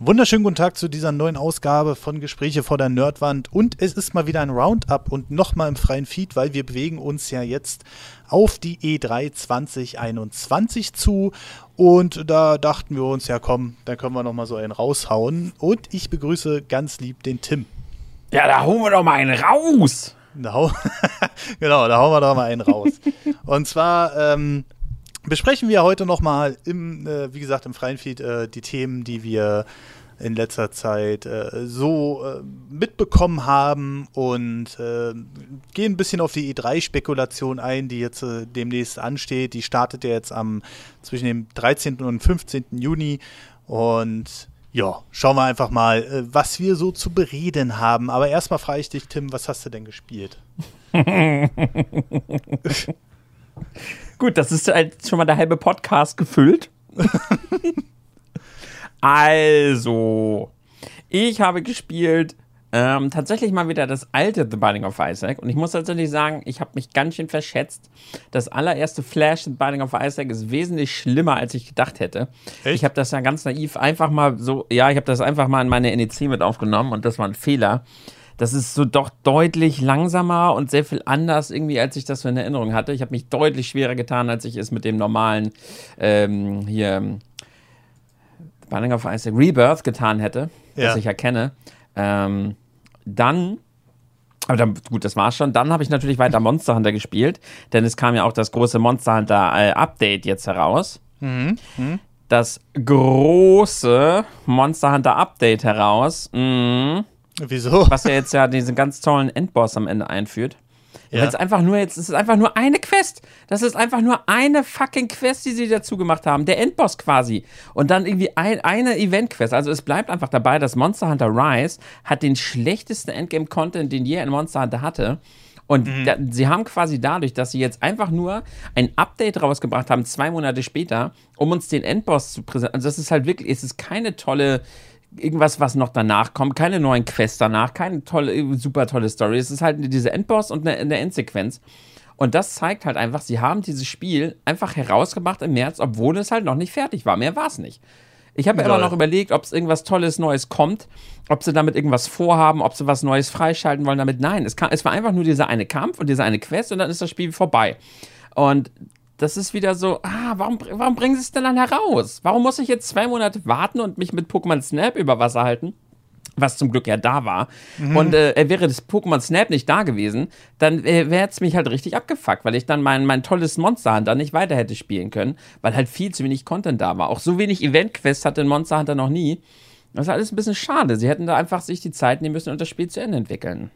Wunderschönen guten Tag zu dieser neuen Ausgabe von Gespräche vor der Nerdwand. Und es ist mal wieder ein Roundup und nochmal im freien Feed, weil wir bewegen uns ja jetzt auf die E3 2021 zu. Und da dachten wir uns, ja komm, da können wir nochmal so einen raushauen. Und ich begrüße ganz lieb den Tim. Ja, da holen wir doch mal einen raus. Da hau genau, da hauen wir doch mal einen raus. und zwar ähm, besprechen wir heute nochmal im, äh, wie gesagt, im freien Feed äh, die Themen, die wir in letzter Zeit äh, so äh, mitbekommen haben und äh, gehen ein bisschen auf die E3-Spekulation ein, die jetzt äh, demnächst ansteht. Die startet ja jetzt am zwischen dem 13. und 15. Juni und ja, schauen wir einfach mal, was wir so zu bereden haben. Aber erstmal frage ich dich, Tim, was hast du denn gespielt? Gut, das ist halt schon mal der halbe Podcast gefüllt. also, ich habe gespielt ähm, tatsächlich mal wieder das alte The Binding of Isaac. Und ich muss tatsächlich sagen, ich habe mich ganz schön verschätzt. Das allererste Flash The Binding of Isaac ist wesentlich schlimmer, als ich gedacht hätte. Echt? Ich habe das ja ganz naiv einfach mal so, ja, ich habe das einfach mal in meine NEC mit aufgenommen und das war ein Fehler das ist so doch deutlich langsamer und sehr viel anders irgendwie, als ich das so in Erinnerung hatte. Ich habe mich deutlich schwerer getan, als ich es mit dem normalen ähm, hier Binding of Isaac Rebirth getan hätte, ja. das ich erkenne. Ähm, dann aber dann, gut, das war's schon. Dann habe ich natürlich weiter Monster Hunter gespielt, denn es kam ja auch das große Monster Hunter äh, Update jetzt heraus. Mhm. Mhm. Das große Monster Hunter Update heraus. Mhm. Wieso? Was ja jetzt ja diesen ganz tollen Endboss am Ende einführt. Ja. Weil es einfach nur jetzt, es ist einfach nur eine Quest. Das ist einfach nur eine fucking Quest, die sie dazu gemacht haben. Der Endboss quasi. Und dann irgendwie ein, eine Event-Quest. Also es bleibt einfach dabei, dass Monster Hunter Rise hat den schlechtesten Endgame-Content, den je ein Monster Hunter hatte. Und mhm. da, sie haben quasi dadurch, dass sie jetzt einfach nur ein Update rausgebracht haben, zwei Monate später, um uns den Endboss zu präsentieren. Also das ist halt wirklich, es ist keine tolle irgendwas, was noch danach kommt, keine neuen Quests danach, keine tolle, super tolle Story. Es ist halt diese Endboss und eine, eine Endsequenz. Und das zeigt halt einfach, sie haben dieses Spiel einfach herausgebracht im März, obwohl es halt noch nicht fertig war. Mehr war es nicht. Ich habe immer noch überlegt, ob es irgendwas Tolles Neues kommt, ob sie damit irgendwas vorhaben, ob sie was Neues freischalten wollen damit. Nein, es, kam, es war einfach nur dieser eine Kampf und diese eine Quest und dann ist das Spiel vorbei. Und das ist wieder so, ah, warum, warum bringen sie es denn dann heraus? Warum muss ich jetzt zwei Monate warten und mich mit Pokémon Snap über Wasser halten? was zum Glück ja da war. Mhm. Und äh, wäre das Pokémon Snap nicht da gewesen, dann äh, wäre es mich halt richtig abgefuckt, weil ich dann mein, mein tolles Monster Hunter nicht weiter hätte spielen können, weil halt viel zu wenig Content da war. Auch so wenig Event-Quests hatte ein Monster Hunter noch nie. Das ist alles ein bisschen schade. Sie hätten da einfach sich die Zeit nehmen müssen und das Spiel zu Ende entwickeln.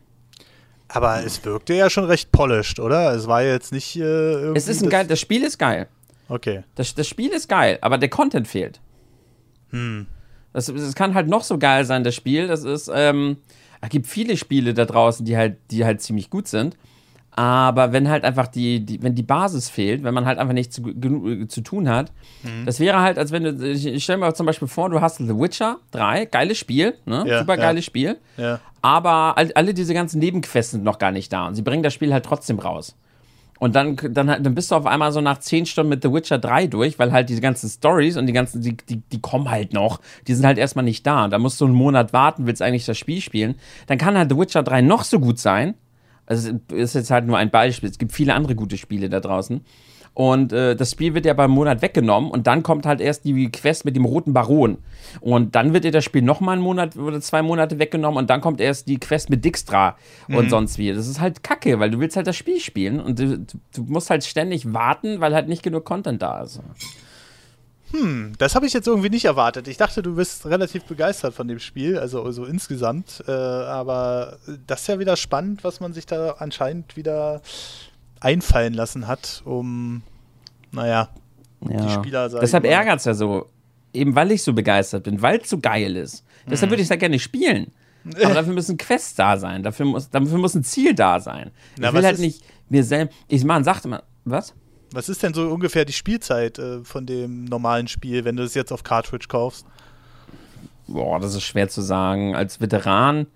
Aber es wirkte ja schon recht polished, oder? Es war jetzt nicht. Äh, es ist ein geil. Das Spiel ist geil. Okay. Das, das Spiel ist geil, aber der Content fehlt. Hm. Das, das kann halt noch so geil sein, das Spiel. Das ist. Ähm, es gibt viele Spiele da draußen, die halt, die halt ziemlich gut sind. Aber wenn halt einfach die, die, wenn die Basis fehlt, wenn man halt einfach nichts zu, genug zu tun hat, mhm. das wäre halt, als wenn du, ich, ich stelle mir zum Beispiel vor, du hast The Witcher 3, geiles Spiel, ne? Ja, super geiles ja. Spiel. Ja. Aber all, alle diese ganzen Nebenquests sind noch gar nicht da und sie bringen das Spiel halt trotzdem raus. Und dann, dann, dann bist du auf einmal so nach 10 Stunden mit The Witcher 3 durch, weil halt diese ganzen Stories und die ganzen, die, die, die kommen halt noch. Die sind halt erstmal nicht da. Da musst du einen Monat warten, willst eigentlich das Spiel spielen. Dann kann halt The Witcher 3 noch so gut sein. Also ist jetzt halt nur ein Beispiel. Es gibt viele andere gute Spiele da draußen. Und äh, das Spiel wird ja beim Monat weggenommen und dann kommt halt erst die Quest mit dem roten Baron. Und dann wird dir das Spiel nochmal einen Monat oder zwei Monate weggenommen und dann kommt erst die Quest mit Dijkstra mhm. und sonst wie. Das ist halt kacke, weil du willst halt das Spiel spielen und du, du musst halt ständig warten, weil halt nicht genug Content da ist. Hm, das habe ich jetzt irgendwie nicht erwartet. Ich dachte, du bist relativ begeistert von dem Spiel, also so insgesamt. Äh, aber das ist ja wieder spannend, was man sich da anscheinend wieder einfallen lassen hat, um, naja, ja. die Spieler Deshalb ärgert es ja so. Eben weil ich so begeistert bin, weil es so geil ist. Deshalb hm. würde ich ja gerne spielen. Aber dafür müssen Quests da sein. Dafür muss, dafür muss ein Ziel da sein. Na, ich will halt nicht mir selbst. Ich meine, sagte mal, was? Was ist denn so ungefähr die Spielzeit äh, von dem normalen Spiel, wenn du es jetzt auf Cartridge kaufst? Boah, das ist schwer zu sagen. Als Veteran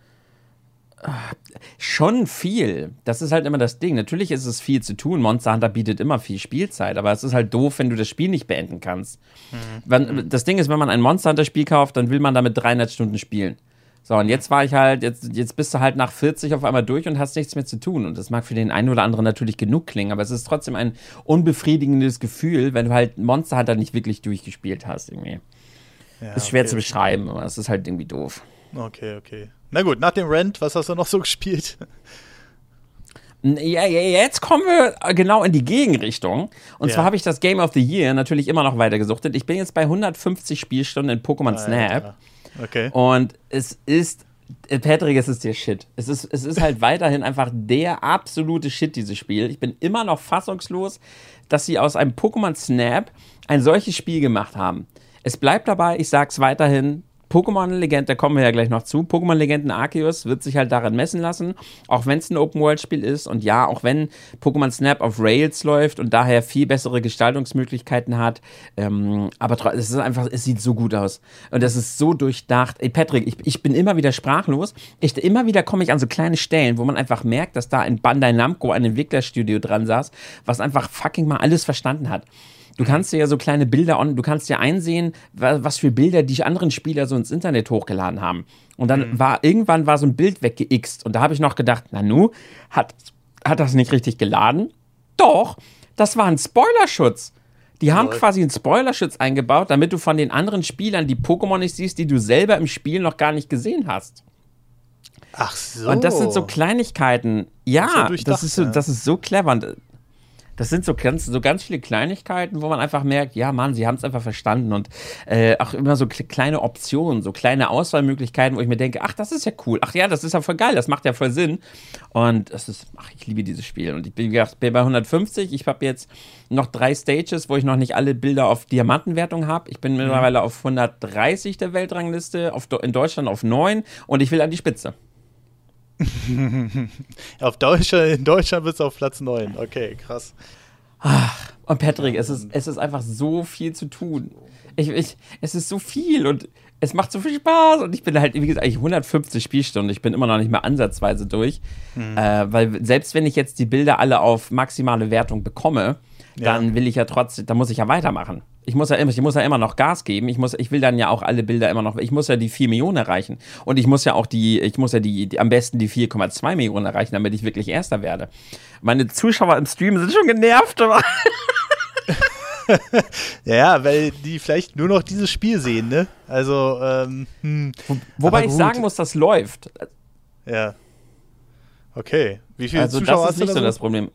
Schon viel. Das ist halt immer das Ding. Natürlich ist es viel zu tun. Monster Hunter bietet immer viel Spielzeit, aber es ist halt doof, wenn du das Spiel nicht beenden kannst. Mhm. Wenn, das Ding ist, wenn man ein Monster Hunter Spiel kauft, dann will man damit 300 Stunden spielen. So, und jetzt war ich halt, jetzt, jetzt bist du halt nach 40 auf einmal durch und hast nichts mehr zu tun. Und das mag für den einen oder anderen natürlich genug klingen, aber es ist trotzdem ein unbefriedigendes Gefühl, wenn du halt Monster Hunter nicht wirklich durchgespielt hast, irgendwie. Ja, ist schwer okay. zu beschreiben, aber es ist halt irgendwie doof. Okay, okay. Na gut, nach dem Rent, was hast du noch so gespielt? Ja, ja, jetzt kommen wir genau in die Gegenrichtung. Und ja. zwar habe ich das Game of the Year natürlich immer noch weiter gesuchtet. Ich bin jetzt bei 150 Spielstunden in Pokémon Snap. Okay. Und es ist, Patrick, es ist der Shit. Es ist, es ist halt weiterhin einfach der absolute Shit, dieses Spiel. Ich bin immer noch fassungslos, dass sie aus einem Pokémon Snap ein solches Spiel gemacht haben. Es bleibt dabei, ich sag's weiterhin, Pokémon-Legend, da kommen wir ja gleich noch zu. Pokémon-Legenden Arceus wird sich halt daran messen lassen, auch wenn es ein Open-World-Spiel ist und ja, auch wenn Pokémon Snap auf Rails läuft und daher viel bessere Gestaltungsmöglichkeiten hat. Ähm, aber es ist einfach, es sieht so gut aus und es ist so durchdacht. Ey, Patrick, ich, ich bin immer wieder sprachlos. Ich, immer wieder komme ich an so kleine Stellen, wo man einfach merkt, dass da in Bandai Namco ein Entwicklerstudio dran saß, was einfach fucking mal alles verstanden hat. Du kannst dir ja so kleine Bilder on, du kannst dir einsehen, was für Bilder die anderen Spieler so ins Internet hochgeladen haben. Und dann mhm. war irgendwann war so ein Bild weggeixt und da habe ich noch gedacht, Nanu, hat, hat das nicht richtig geladen? Doch, das war ein Spoilerschutz. Die haben Lol. quasi einen Spoilerschutz eingebaut, damit du von den anderen Spielern die Pokémon nicht siehst, die du selber im Spiel noch gar nicht gesehen hast. Ach so. Und das sind so Kleinigkeiten. Ja, das, das ist, so, das ist so clever. Und das sind so ganz, so ganz viele Kleinigkeiten, wo man einfach merkt, ja, Mann, sie haben es einfach verstanden und äh, auch immer so kleine Optionen, so kleine Auswahlmöglichkeiten, wo ich mir denke, ach, das ist ja cool, ach ja, das ist ja voll geil, das macht ja voll Sinn. Und das ist, ach, ich liebe dieses Spiel. Und ich bin, gedacht, bin bei 150, ich habe jetzt noch drei Stages, wo ich noch nicht alle Bilder auf Diamantenwertung habe. Ich bin mhm. mittlerweile auf 130 der Weltrangliste, auf, in Deutschland auf 9 und ich will an die Spitze. auf Deutschland, in Deutschland bist du auf Platz 9. Okay, krass. Ach, und Patrick, es ist, es ist einfach so viel zu tun. Ich, ich, es ist so viel und es macht so viel Spaß und ich bin halt, wie gesagt, eigentlich 150 Spielstunden. Ich bin immer noch nicht mehr ansatzweise durch. Mhm. Äh, weil selbst wenn ich jetzt die Bilder alle auf maximale Wertung bekomme, dann will ich ja trotzdem, dann muss ich ja weitermachen. Ich muss ja immer, ich muss ja immer noch Gas geben. Ich muss, ich will dann ja auch alle Bilder immer noch, ich muss ja die 4 Millionen erreichen. Und ich muss ja auch die, ich muss ja die, die am besten die 4,2 Millionen erreichen, damit ich wirklich Erster werde. Meine Zuschauer im Stream sind schon genervt, ja, weil die vielleicht nur noch dieses Spiel sehen, ne? Also, ähm, hm. Wo, Wobei ich sagen muss, das läuft. Ja. Okay. Wie viele also Zuschauer das ist nicht so das Problem.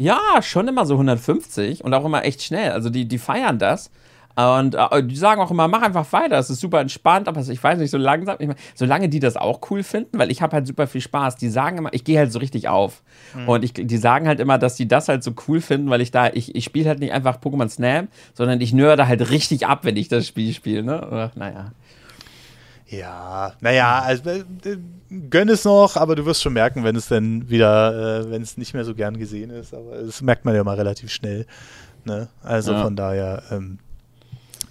Ja, schon immer so 150 und auch immer echt schnell. Also die, die feiern das. Und äh, die sagen auch immer, mach einfach weiter, es ist super entspannt, aber ich weiß nicht, so langsam, ich mein, solange die das auch cool finden, weil ich habe halt super viel Spaß, die sagen immer, ich gehe halt so richtig auf. Mhm. Und ich, die sagen halt immer, dass die das halt so cool finden, weil ich da, ich, ich spiele halt nicht einfach Pokémon Snap, sondern ich nörde halt richtig ab, wenn ich das Spiel spiele, ne? Naja. Ja, naja, also, äh, gönn es noch, aber du wirst schon merken, wenn es dann wieder, äh, wenn es nicht mehr so gern gesehen ist. Aber das merkt man ja mal relativ schnell. Ne? Also ja. von daher ähm,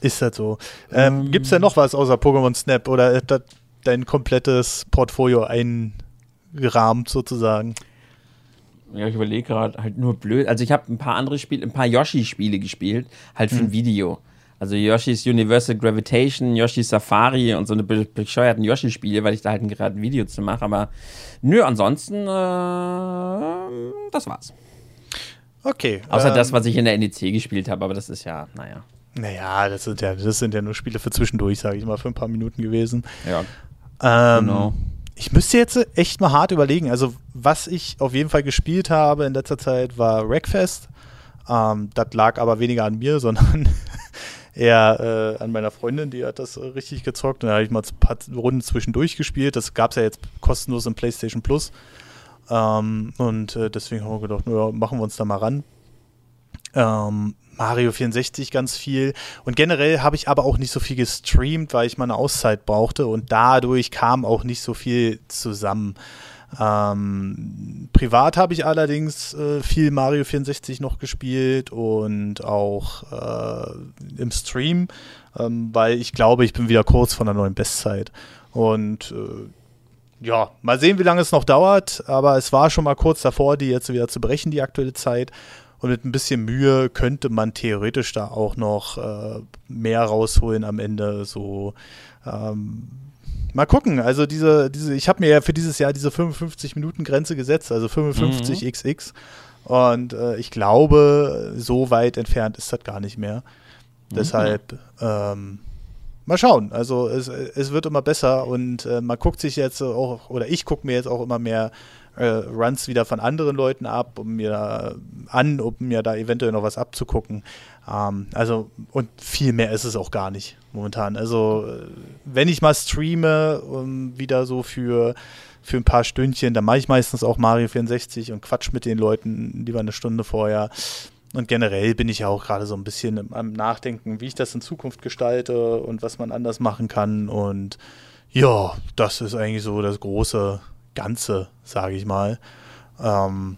ist das so. Ähm, ähm, Gibt es denn noch was außer Pokémon Snap oder ist das dein komplettes Portfolio eingerahmt sozusagen? Ja, ich überlege gerade, halt nur blöd. Also ich habe ein paar andere Spiele, ein paar Yoshi-Spiele gespielt, halt für hm. ein Video. Also Yoshi's Universal Gravitation, Yoshi's Safari und so eine bescheuerten Yoshi-Spiele, weil ich da halt gerade ein Video zu mache. Aber nö, ansonsten, äh, das war's. Okay. Außer ähm, das, was ich in der NEC gespielt habe, aber das ist ja, naja. Naja, das sind ja, das sind ja nur Spiele für zwischendurch, sage ich mal, für ein paar Minuten gewesen. Ja. Ähm, genau. Ich müsste jetzt echt mal hart überlegen. Also, was ich auf jeden Fall gespielt habe in letzter Zeit war Wreckfest. Ähm, das lag aber weniger an mir, sondern eher äh, an meiner Freundin, die hat das äh, richtig gezockt. Und da habe ich mal ein paar Runden zwischendurch gespielt. Das gab es ja jetzt kostenlos im PlayStation Plus. Ähm, und äh, deswegen haben wir gedacht, ja, machen wir uns da mal ran. Ähm, Mario 64 ganz viel. Und generell habe ich aber auch nicht so viel gestreamt, weil ich mal eine Auszeit brauchte. Und dadurch kam auch nicht so viel zusammen. Ähm, privat habe ich allerdings äh, viel Mario 64 noch gespielt und auch äh, im Stream, ähm, weil ich glaube, ich bin wieder kurz vor einer neuen Bestzeit. Und äh, ja, mal sehen, wie lange es noch dauert, aber es war schon mal kurz davor, die jetzt wieder zu brechen, die aktuelle Zeit. Und mit ein bisschen Mühe könnte man theoretisch da auch noch äh, mehr rausholen am Ende. So, ähm, mal gucken. Also diese, diese, ich habe mir ja für dieses Jahr diese 55 Minuten Grenze gesetzt, also 55 mhm. XX. Und äh, ich glaube, so weit entfernt ist das gar nicht mehr. Mhm. Deshalb ähm, mal schauen. Also es, es wird immer besser und äh, man guckt sich jetzt auch, oder ich gucke mir jetzt auch immer mehr äh, Runs wieder von anderen Leuten ab, um mir an, um mir da eventuell noch was abzugucken. Ähm, also, und viel mehr ist es auch gar nicht momentan. Also, äh, wenn ich mal streame, um wieder so für, für ein paar Stündchen, dann mache ich meistens auch Mario 64 und quatsch mit den Leuten lieber eine Stunde vorher. Und generell bin ich ja auch gerade so ein bisschen am Nachdenken, wie ich das in Zukunft gestalte und was man anders machen kann. Und ja, das ist eigentlich so das große Ganze, sage ich mal. Ähm,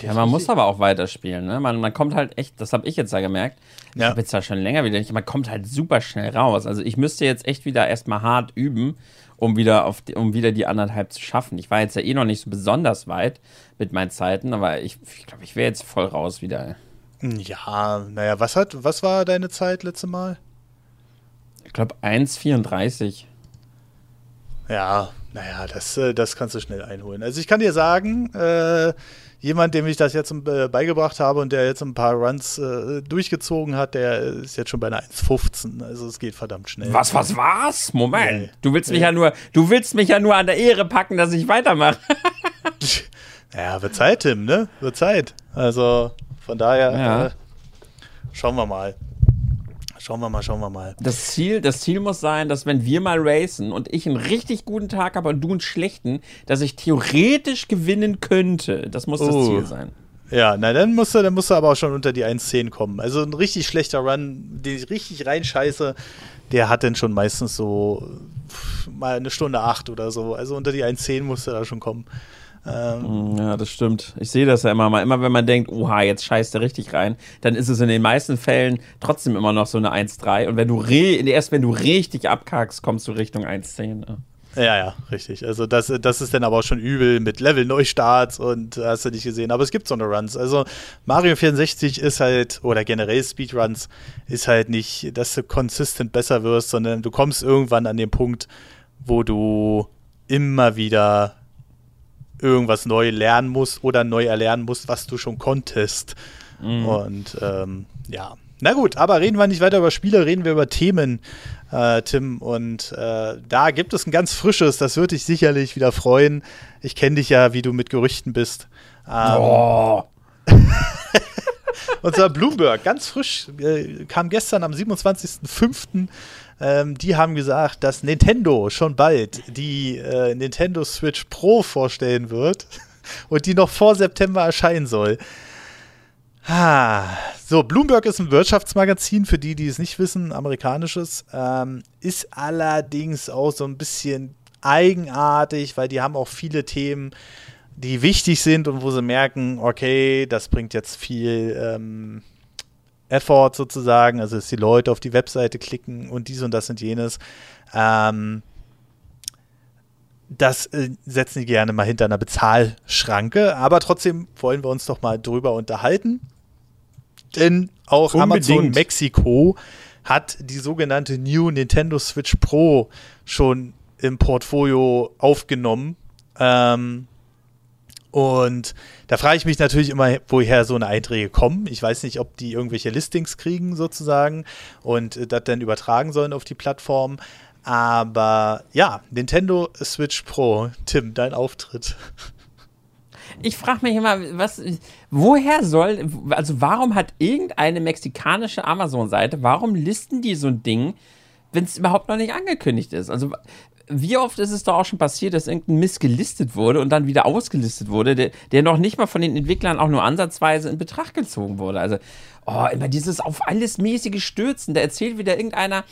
ja, man muss aber auch weiterspielen. Ne? Man, man kommt halt echt, das habe ich jetzt da gemerkt. Ich ja. habe jetzt da schon länger wieder nicht, man kommt halt super schnell raus. Also ich müsste jetzt echt wieder erstmal hart üben, um wieder, auf die, um wieder die anderthalb zu schaffen. Ich war jetzt ja eh noch nicht so besonders weit mit meinen Zeiten, aber ich glaube, ich, glaub, ich wäre jetzt voll raus wieder. Ja, naja, was hat, was war deine Zeit letzte Mal? Ich glaube 1,34. Ja, naja, das, äh, das kannst du schnell einholen. Also ich kann dir sagen, äh, jemand, dem ich das jetzt äh, beigebracht habe und der jetzt ein paar Runs äh, durchgezogen hat, der ist jetzt schon bei einer 1,15. Also es geht verdammt schnell. Was, was, was? Moment. Nee. Du willst mich ja nur, du willst mich ja nur an der Ehre packen, dass ich weitermache. naja, wird Zeit, Tim, ne? Wird Zeit. Also von daher ja. äh, schauen wir mal. Schauen wir mal, schauen wir mal. Das Ziel, das Ziel muss sein, dass wenn wir mal racen und ich einen richtig guten Tag habe und du einen schlechten, dass ich theoretisch gewinnen könnte. Das muss oh. das Ziel sein. Ja, na dann musst du, dann musst du aber auch schon unter die 1.10 kommen. Also ein richtig schlechter Run, den ich richtig reinscheiße, der hat dann schon meistens so mal eine Stunde 8 oder so. Also unter die 1.10 musst du da schon kommen. Ähm, ja, das stimmt. Ich sehe das ja immer mal. Immer wenn man denkt, oha, jetzt scheißt er richtig rein, dann ist es in den meisten Fällen trotzdem immer noch so eine 1,3. Und wenn du erst wenn du richtig abkackst, kommst du Richtung 1,10. Ja. Ja, ja, richtig. Also das, das ist dann aber auch schon übel mit Level-Neustarts und hast du nicht gesehen. Aber es gibt so eine Runs. Also Mario 64 ist halt, oder generell Speedruns, ist halt nicht, dass du konsistent besser wirst, sondern du kommst irgendwann an den Punkt, wo du immer wieder irgendwas neu lernen musst oder neu erlernen musst, was du schon konntest. Mhm. Und ähm, ja. Na gut, aber reden wir nicht weiter über Spiele, reden wir über Themen, äh, Tim. Und äh, da gibt es ein ganz frisches, das wird dich sicherlich wieder freuen. Ich kenne dich ja, wie du mit Gerüchten bist. Ähm, oh. und zwar Bloomberg, ganz frisch, äh, kam gestern am 27.05. Ähm, die haben gesagt, dass Nintendo schon bald die äh, Nintendo Switch Pro vorstellen wird und die noch vor September erscheinen soll. Ah, so, Bloomberg ist ein Wirtschaftsmagazin, für die, die es nicht wissen, amerikanisches, ähm, ist allerdings auch so ein bisschen eigenartig, weil die haben auch viele Themen, die wichtig sind und wo sie merken, okay, das bringt jetzt viel ähm, Effort sozusagen, also dass die Leute auf die Webseite klicken und dies und das und jenes. Ähm, das äh, setzen die gerne mal hinter einer Bezahlschranke, aber trotzdem wollen wir uns doch mal drüber unterhalten. Denn auch Unbedingt. Amazon Mexiko hat die sogenannte New Nintendo Switch Pro schon im Portfolio aufgenommen. Ähm, und da frage ich mich natürlich immer, woher so eine Einträge kommen. Ich weiß nicht, ob die irgendwelche Listings kriegen sozusagen und äh, das dann übertragen sollen auf die Plattform. Aber ja, Nintendo Switch Pro. Tim, dein Auftritt. Ich frage mich immer, was, woher soll, also warum hat irgendeine mexikanische Amazon-Seite, warum listen die so ein Ding, wenn es überhaupt noch nicht angekündigt ist? Also wie oft ist es doch auch schon passiert, dass irgendein Mist gelistet wurde und dann wieder ausgelistet wurde, der, der noch nicht mal von den Entwicklern auch nur ansatzweise in Betracht gezogen wurde. Also, oh, immer dieses auf alles mäßige Stürzen. Da erzählt wieder irgendeiner,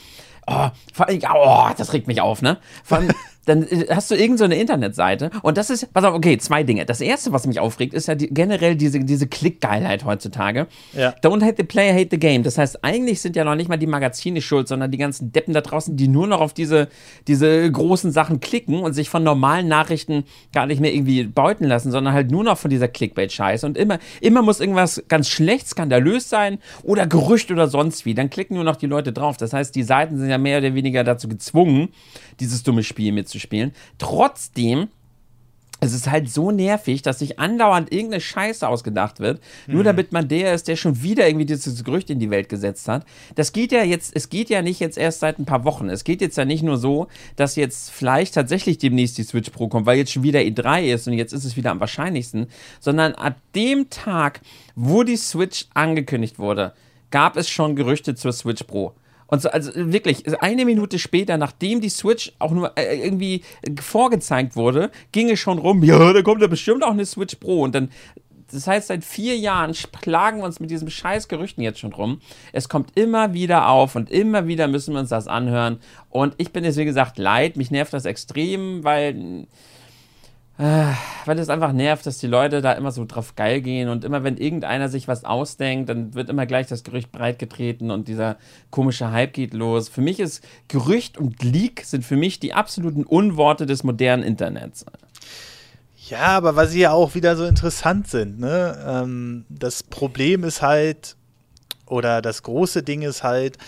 oh, oh das regt mich auf, ne? Von, dann äh, hast du irgendeine so Internetseite und das ist, pass auf, okay, zwei Dinge. Das erste, was mich aufregt, ist ja die, generell diese, diese Klickgeilheit heutzutage. Ja. Don't hate the player, hate the game. Das heißt, eigentlich sind ja noch nicht mal die Magazine schuld, sondern die ganzen Deppen da draußen, die nur noch auf diese, diese großen Sachen klicken und sich von normalen Nachrichten gar nicht mehr irgendwie beuten lassen, sondern halt nur noch von dieser Clickbait-Scheiße. Und immer, immer muss irgendwas ganz schlecht, skandalös sein oder Gerücht oder sonst wie. Dann klicken nur noch die Leute drauf. Das heißt, die Seiten sind ja mehr oder weniger dazu gezwungen, dieses dumme Spiel mitzuspielen. Trotzdem es ist halt so nervig, dass sich andauernd irgendeine Scheiße ausgedacht wird, mhm. nur damit man der ist, der schon wieder irgendwie dieses Gerücht in die Welt gesetzt hat. Das geht ja jetzt, es geht ja nicht jetzt erst seit ein paar Wochen. Es geht jetzt ja nicht nur so, dass jetzt vielleicht tatsächlich demnächst die Switch Pro kommt, weil jetzt schon wieder E3 ist und jetzt ist es wieder am wahrscheinlichsten, sondern ab dem Tag, wo die Switch angekündigt wurde, gab es schon Gerüchte zur Switch Pro. Und so, also wirklich, eine Minute später, nachdem die Switch auch nur äh, irgendwie vorgezeigt wurde, ging es schon rum, ja, da kommt ja bestimmt auch eine Switch Pro. Und dann, das heißt, seit vier Jahren plagen wir uns mit diesem scheiß Gerüchten jetzt schon rum. Es kommt immer wieder auf und immer wieder müssen wir uns das anhören. Und ich bin jetzt, wie gesagt, leid, mich nervt das extrem, weil weil es einfach nervt, dass die Leute da immer so drauf geil gehen und immer, wenn irgendeiner sich was ausdenkt, dann wird immer gleich das Gerücht breitgetreten und dieser komische Hype geht los. Für mich ist Gerücht und Leak sind für mich die absoluten Unworte des modernen Internets. Ja, aber weil sie ja auch wieder so interessant sind. Ne? Ähm, das Problem ist halt, oder das große Ding ist halt,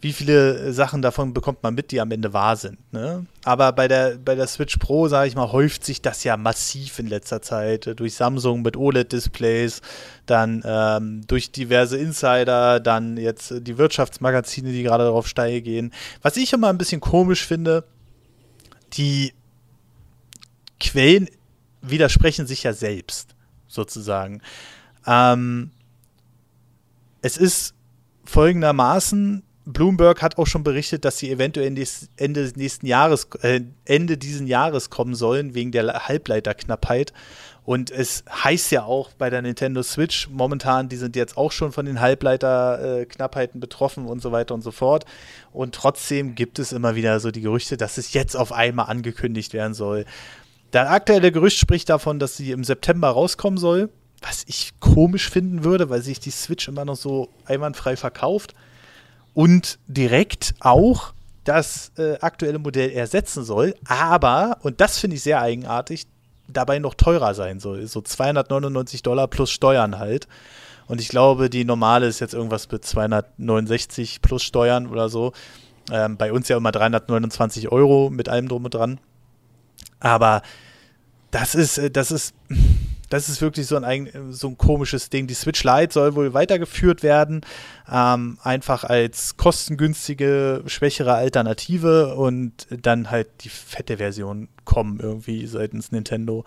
wie viele Sachen davon bekommt man mit, die am Ende wahr sind. Ne? Aber bei der, bei der Switch Pro, sage ich mal, häuft sich das ja massiv in letzter Zeit. Äh, durch Samsung mit OLED-Displays, dann ähm, durch diverse Insider, dann jetzt die Wirtschaftsmagazine, die gerade darauf steil gehen. Was ich immer ein bisschen komisch finde, die Quellen widersprechen sich ja selbst, sozusagen. Ähm, es ist folgendermaßen Bloomberg hat auch schon berichtet, dass sie eventuell Ende des nächsten Jahres, äh, Ende diesen Jahres kommen sollen, wegen der Halbleiterknappheit. Und es heißt ja auch bei der Nintendo Switch momentan, die sind jetzt auch schon von den Halbleiterknappheiten betroffen und so weiter und so fort. Und trotzdem gibt es immer wieder so die Gerüchte, dass es jetzt auf einmal angekündigt werden soll. Der aktuelle Gerücht spricht davon, dass sie im September rauskommen soll, was ich komisch finden würde, weil sich die Switch immer noch so einwandfrei verkauft und direkt auch das äh, aktuelle Modell ersetzen soll, aber, und das finde ich sehr eigenartig, dabei noch teurer sein soll. So 299 Dollar plus Steuern halt. Und ich glaube, die normale ist jetzt irgendwas mit 269 plus Steuern oder so. Ähm, bei uns ja immer 329 Euro mit allem drum und dran. Aber das ist, äh, das ist das ist wirklich so ein, so ein komisches Ding. Die Switch Lite soll wohl weitergeführt werden, ähm, einfach als kostengünstige, schwächere Alternative und dann halt die fette Version kommen irgendwie seitens Nintendo.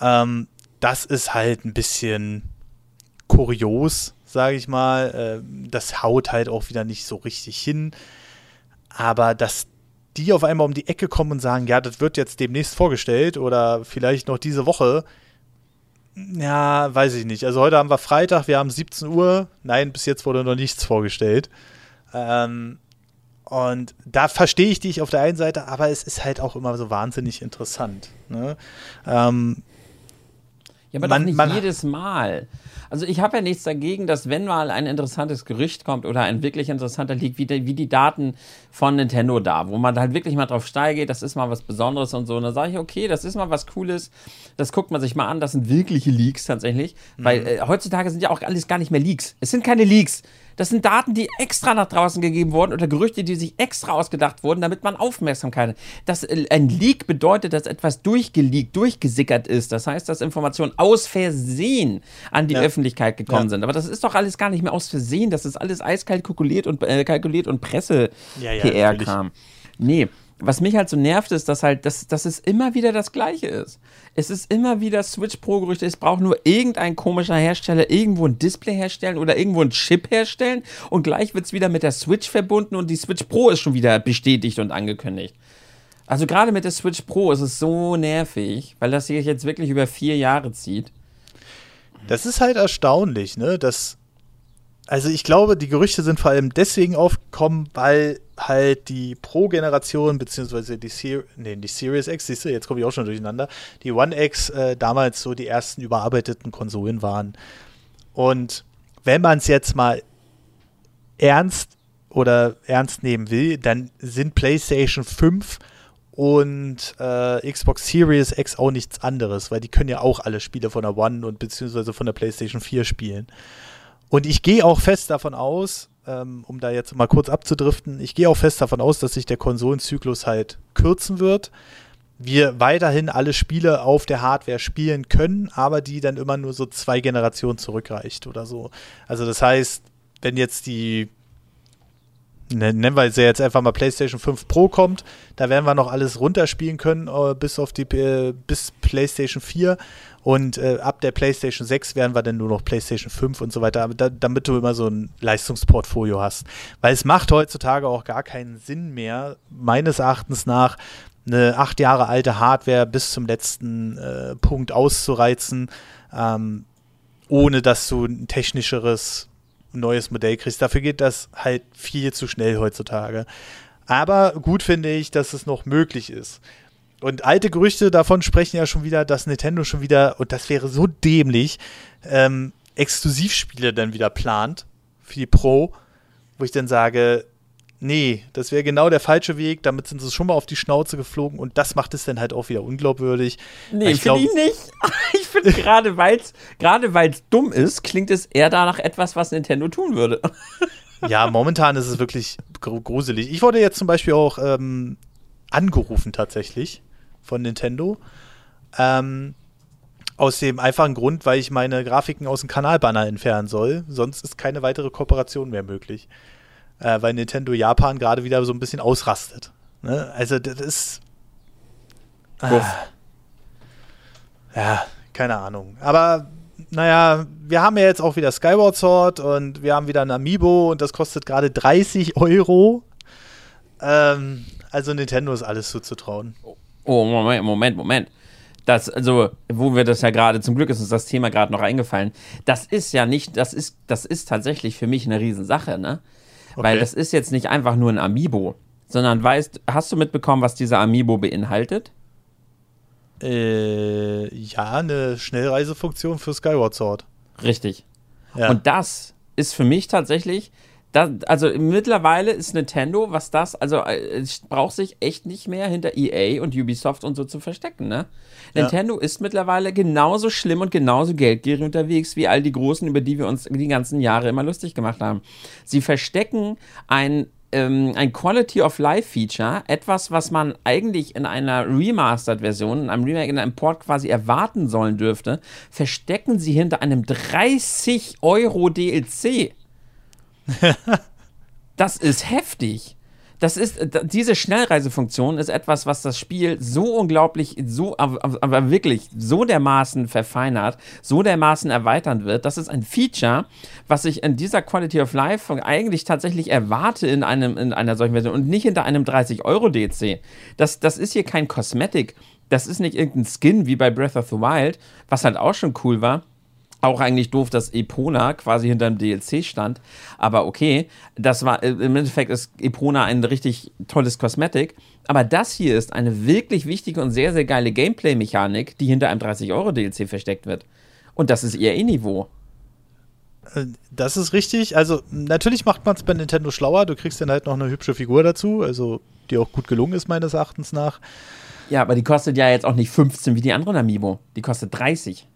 Ähm, das ist halt ein bisschen kurios, sage ich mal. Äh, das haut halt auch wieder nicht so richtig hin. Aber dass die auf einmal um die Ecke kommen und sagen, ja, das wird jetzt demnächst vorgestellt oder vielleicht noch diese Woche, ja, weiß ich nicht. Also heute haben wir Freitag, wir haben 17 Uhr. Nein, bis jetzt wurde noch nichts vorgestellt. Ähm, und da verstehe ich dich auf der einen Seite, aber es ist halt auch immer so wahnsinnig interessant. Ne? Ähm, ja, aber man, nicht man, jedes Mal. Also ich habe ja nichts dagegen, dass wenn mal ein interessantes Gerücht kommt oder ein wirklich interessanter Leak, wie die, wie die Daten von Nintendo da, wo man halt wirklich mal drauf steigt, das ist mal was Besonderes und so. Und dann sage ich, okay, das ist mal was Cooles, das guckt man sich mal an, das sind wirkliche Leaks tatsächlich. Mhm. Weil äh, heutzutage sind ja auch alles gar nicht mehr Leaks. Es sind keine Leaks. Das sind Daten, die extra nach draußen gegeben wurden oder Gerüchte, die sich extra ausgedacht wurden, damit man Aufmerksamkeit hat. Das, äh, ein Leak bedeutet, dass etwas durchgeleakt, durchgesickert ist. Das heißt, dass Informationen aus Versehen an die ja. Öffentlichkeit gekommen ja. sind. Aber das ist doch alles gar nicht mehr aus Versehen. Das ist alles eiskalt kalkuliert und, äh, kalkuliert und Presse-PR ja, kam. Nee, was mich halt so nervt, ist, dass halt, dass, dass es immer wieder das Gleiche ist. Es ist immer wieder Switch Pro-Gerüchte. Es braucht nur irgendein komischer Hersteller irgendwo ein Display herstellen oder irgendwo ein Chip herstellen und gleich wird es wieder mit der Switch verbunden und die Switch Pro ist schon wieder bestätigt und angekündigt. Also gerade mit der Switch Pro ist es so nervig, weil das sich jetzt wirklich über vier Jahre zieht. Das ist halt erstaunlich, ne? Dass also ich glaube, die Gerüchte sind vor allem deswegen aufgekommen, weil halt die Pro-Generation, beziehungsweise die, Ser nee, die Series X, siehst du, jetzt komme ich auch schon durcheinander, die One X äh, damals so die ersten überarbeiteten Konsolen waren. Und wenn man es jetzt mal ernst oder ernst nehmen will, dann sind PlayStation 5 und äh, Xbox Series X auch nichts anderes, weil die können ja auch alle Spiele von der One und beziehungsweise von der PlayStation 4 spielen. Und ich gehe auch fest davon aus, ähm, um da jetzt mal kurz abzudriften, ich gehe auch fest davon aus, dass sich der Konsolenzyklus halt kürzen wird. Wir weiterhin alle Spiele auf der Hardware spielen können, aber die dann immer nur so zwei Generationen zurückreicht oder so. Also das heißt, wenn jetzt die nennen wir jetzt einfach mal PlayStation 5 Pro kommt, da werden wir noch alles runterspielen können, äh, bis auf die äh, bis PlayStation 4 und äh, ab der PlayStation 6 werden wir dann nur noch PlayStation 5 und so weiter, da, damit du immer so ein Leistungsportfolio hast. Weil es macht heutzutage auch gar keinen Sinn mehr, meines Erachtens nach, eine acht Jahre alte Hardware bis zum letzten äh, Punkt auszureizen, ähm, ohne dass du ein technischeres neues Modell kriegst. Dafür geht das halt viel zu schnell heutzutage. Aber gut finde ich, dass es noch möglich ist. Und alte Gerüchte davon sprechen ja schon wieder, dass Nintendo schon wieder, und das wäre so dämlich, ähm, Exklusivspiele dann wieder plant für die Pro, wo ich dann sage, nee, das wäre genau der falsche Weg, damit sind sie schon mal auf die Schnauze geflogen und das macht es dann halt auch wieder unglaubwürdig. Nee, ich finde ich nicht. ich finde gerade, weil es gerade weil's dumm ist, klingt es eher danach etwas, was Nintendo tun würde. ja, momentan ist es wirklich gruselig. Ich wurde jetzt zum Beispiel auch ähm, angerufen tatsächlich von Nintendo. Ähm, aus dem einfachen Grund, weil ich meine Grafiken aus dem Kanalbanner entfernen soll. Sonst ist keine weitere Kooperation mehr möglich äh, weil Nintendo Japan gerade wieder so ein bisschen ausrastet. Ne? Also das ist. Äh, ja, keine Ahnung. Aber naja, wir haben ja jetzt auch wieder Skyward Sword und wir haben wieder ein Amiibo und das kostet gerade 30 Euro. Ähm, also Nintendo ist alles zuzutrauen. Oh, Moment, Moment, Moment. Das, also, wo wir das ja gerade, zum Glück ist uns das Thema gerade noch eingefallen. Das ist ja nicht, das ist, das ist tatsächlich für mich eine Riesensache, ne? Okay. Weil das ist jetzt nicht einfach nur ein Amiibo, sondern weißt, hast du mitbekommen, was dieser Amiibo beinhaltet? Äh, ja, eine Schnellreisefunktion für Skyward Sword. Richtig. Ja. Und das ist für mich tatsächlich das, also mittlerweile ist Nintendo, was das, also äh, es braucht sich echt nicht mehr hinter EA und Ubisoft und so zu verstecken, ne? Ja. Nintendo ist mittlerweile genauso schlimm und genauso geldgierig unterwegs wie all die Großen, über die wir uns die ganzen Jahre immer lustig gemacht haben. Sie verstecken ein ähm, ein Quality of Life Feature, etwas, was man eigentlich in einer Remastered-Version, in einem Remake, in einem Port quasi erwarten sollen dürfte, verstecken sie hinter einem 30 Euro DLC das ist heftig. Das ist, diese Schnellreisefunktion ist etwas, was das Spiel so unglaublich, so, aber wirklich so dermaßen verfeinert, so dermaßen erweitern wird. Das ist ein Feature, was ich in dieser Quality of Life eigentlich tatsächlich erwarte in, einem, in einer solchen Version und nicht hinter einem 30-Euro-DC. Das, das ist hier kein Cosmetic. Das ist nicht irgendein Skin wie bei Breath of the Wild, was halt auch schon cool war. Auch eigentlich doof, dass Epona quasi hinter dem DLC stand. Aber okay, das war im Endeffekt ist Epona ein richtig tolles Kosmetik. Aber das hier ist eine wirklich wichtige und sehr, sehr geile Gameplay-Mechanik, die hinter einem 30-Euro-DLC versteckt wird. Und das ist eher E-Niveau. Äh, das ist richtig. Also, natürlich macht man es bei Nintendo schlauer. Du kriegst dann halt noch eine hübsche Figur dazu, also die auch gut gelungen ist, meines Erachtens nach. Ja, aber die kostet ja jetzt auch nicht 15 wie die anderen Amiibo. Die kostet 30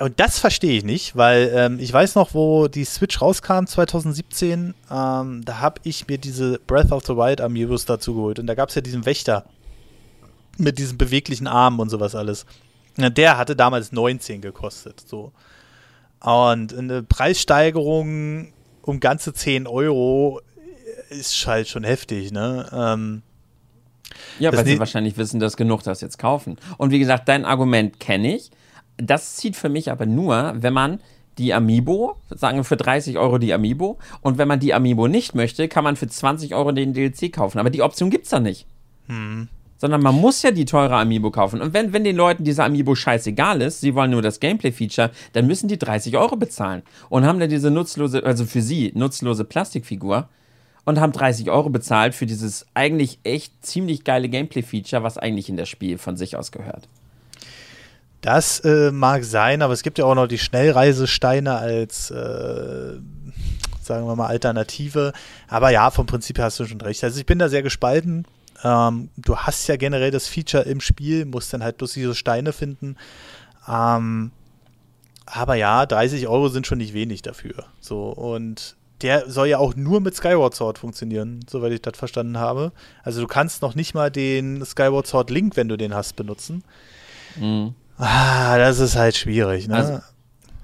und das verstehe ich nicht, weil ähm, ich weiß noch, wo die Switch rauskam, 2017, ähm, da habe ich mir diese Breath of the Wild Amiibos dazu geholt. Und da gab es ja diesen Wächter mit diesen beweglichen Armen und sowas alles. Der hatte damals 19 gekostet. So. Und eine Preissteigerung um ganze 10 Euro ist halt schon heftig, ne? Ähm, ja, weil sie wahrscheinlich wissen, dass genug das jetzt kaufen. Und wie gesagt, dein Argument kenne ich das zieht für mich aber nur, wenn man die Amiibo, sagen wir für 30 Euro die Amiibo, und wenn man die Amiibo nicht möchte, kann man für 20 Euro den DLC kaufen. Aber die Option gibt es da nicht. Hm. sondern man muss ja die teure Amiibo kaufen. Und wenn, wenn den Leuten dieser Amiibo scheißegal ist, sie wollen nur das Gameplay-Feature, dann müssen die 30 Euro bezahlen und haben dann diese nutzlose, also für sie nutzlose Plastikfigur und haben 30 Euro bezahlt für dieses eigentlich echt ziemlich geile Gameplay-Feature, was eigentlich in das Spiel von sich aus gehört. Das äh, mag sein, aber es gibt ja auch noch die Schnellreisesteine als, äh, sagen wir mal, Alternative. Aber ja, vom Prinzip her hast du schon recht. Also ich bin da sehr gespalten. Ähm, du hast ja generell das Feature im Spiel, musst dann halt bloß diese Steine finden. Ähm, aber ja, 30 Euro sind schon nicht wenig dafür. So, und der soll ja auch nur mit Skyward Sword funktionieren, soweit ich das verstanden habe. Also du kannst noch nicht mal den Skyward Sword Link, wenn du den hast, benutzen. Mhm. Ah, das ist halt schwierig, ne? Also,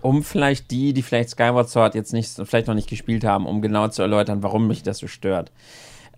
um vielleicht die, die vielleicht Skyward Sword jetzt nicht, vielleicht noch nicht gespielt haben, um genau zu erläutern, warum mich das so stört.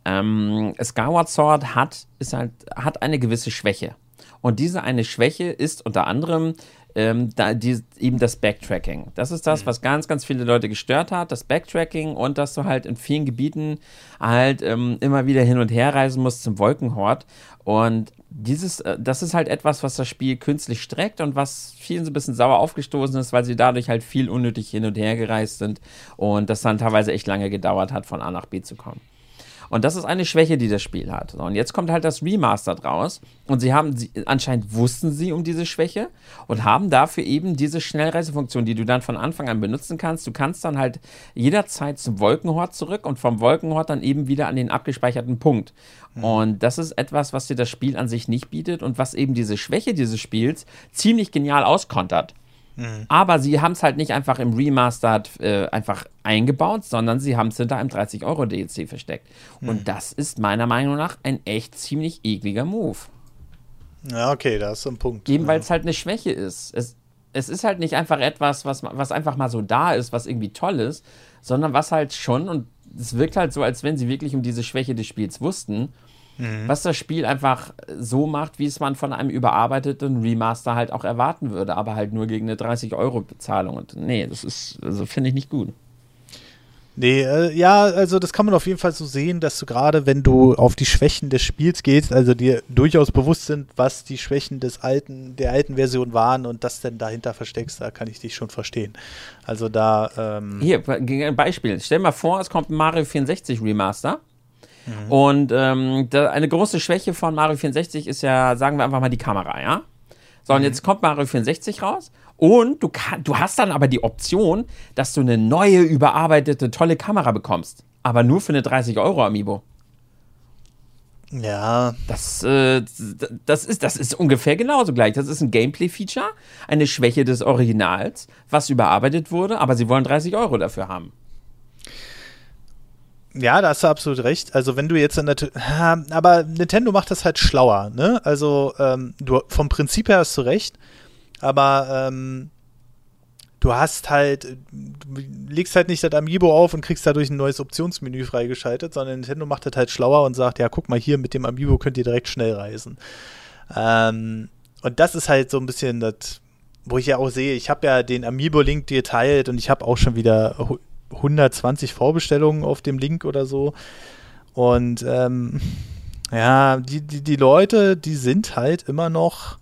Ähm, Skyward Sword hat, ist halt, hat eine gewisse Schwäche. Und diese eine Schwäche ist unter anderem ähm, da, die, eben das Backtracking. Das ist das, mhm. was ganz, ganz viele Leute gestört hat, das Backtracking und dass du halt in vielen Gebieten halt ähm, immer wieder hin und her reisen musst zum Wolkenhort. Und dieses, äh, das ist halt etwas, was das Spiel künstlich streckt und was vielen so ein bisschen sauer aufgestoßen ist, weil sie dadurch halt viel unnötig hin und her gereist sind und das dann teilweise echt lange gedauert hat, von A nach B zu kommen. Und das ist eine Schwäche, die das Spiel hat. Und jetzt kommt halt das Remastered raus. Und sie haben, sie, anscheinend wussten sie um diese Schwäche und haben dafür eben diese Schnellreisefunktion, die du dann von Anfang an benutzen kannst. Du kannst dann halt jederzeit zum Wolkenhort zurück und vom Wolkenhort dann eben wieder an den abgespeicherten Punkt. Mhm. Und das ist etwas, was dir das Spiel an sich nicht bietet und was eben diese Schwäche dieses Spiels ziemlich genial auskontert. Mhm. Aber sie haben es halt nicht einfach im Remastered äh, einfach eingebaut, sondern sie haben es hinter einem 30-Euro-DLC versteckt. Mhm. Und das ist meiner Meinung nach ein echt ziemlich ekliger Move. Ja, okay, da ist so ein Punkt. Eben weil es halt eine Schwäche ist. Es, es ist halt nicht einfach etwas, was, was einfach mal so da ist, was irgendwie toll ist, sondern was halt schon, und es wirkt halt so, als wenn sie wirklich um diese Schwäche des Spiels wussten Mhm. Was das Spiel einfach so macht, wie es man von einem überarbeiteten Remaster halt auch erwarten würde, aber halt nur gegen eine 30-Euro-Bezahlung. Und nee, das ist, also finde ich nicht gut. Nee, äh, ja, also das kann man auf jeden Fall so sehen, dass du gerade, wenn du auf die Schwächen des Spiels gehst, also dir durchaus bewusst sind, was die Schwächen des alten, der alten Version waren und das denn dahinter versteckst, da kann ich dich schon verstehen. Also da. Ähm Hier, Beispiel. Stell mal vor, es kommt ein Mario 64 Remaster Mhm. Und ähm, da, eine große Schwäche von Mario 64 ist ja, sagen wir einfach mal, die Kamera, ja? So, und mhm. jetzt kommt Mario 64 raus und du, kann, du hast dann aber die Option, dass du eine neue, überarbeitete, tolle Kamera bekommst. Aber nur für eine 30-Euro-Amiibo. Ja. Das, äh, das, ist, das ist ungefähr genauso gleich. Das ist ein Gameplay-Feature, eine Schwäche des Originals, was überarbeitet wurde, aber sie wollen 30 Euro dafür haben. Ja, da hast du absolut recht. Also wenn du jetzt natürlich, aber Nintendo macht das halt schlauer, ne? Also ähm, du vom Prinzip her hast du recht, aber ähm, du hast halt, du legst halt nicht das Amiibo auf und kriegst dadurch ein neues Optionsmenü freigeschaltet, sondern Nintendo macht das halt schlauer und sagt, ja, guck mal hier, mit dem Amiibo könnt ihr direkt schnell reisen. Ähm, und das ist halt so ein bisschen das, wo ich ja auch sehe, ich habe ja den Amiibo-Link geteilt und ich habe auch schon wieder 120 Vorbestellungen auf dem Link oder so. Und ähm, ja, die, die, die Leute, die sind halt immer noch.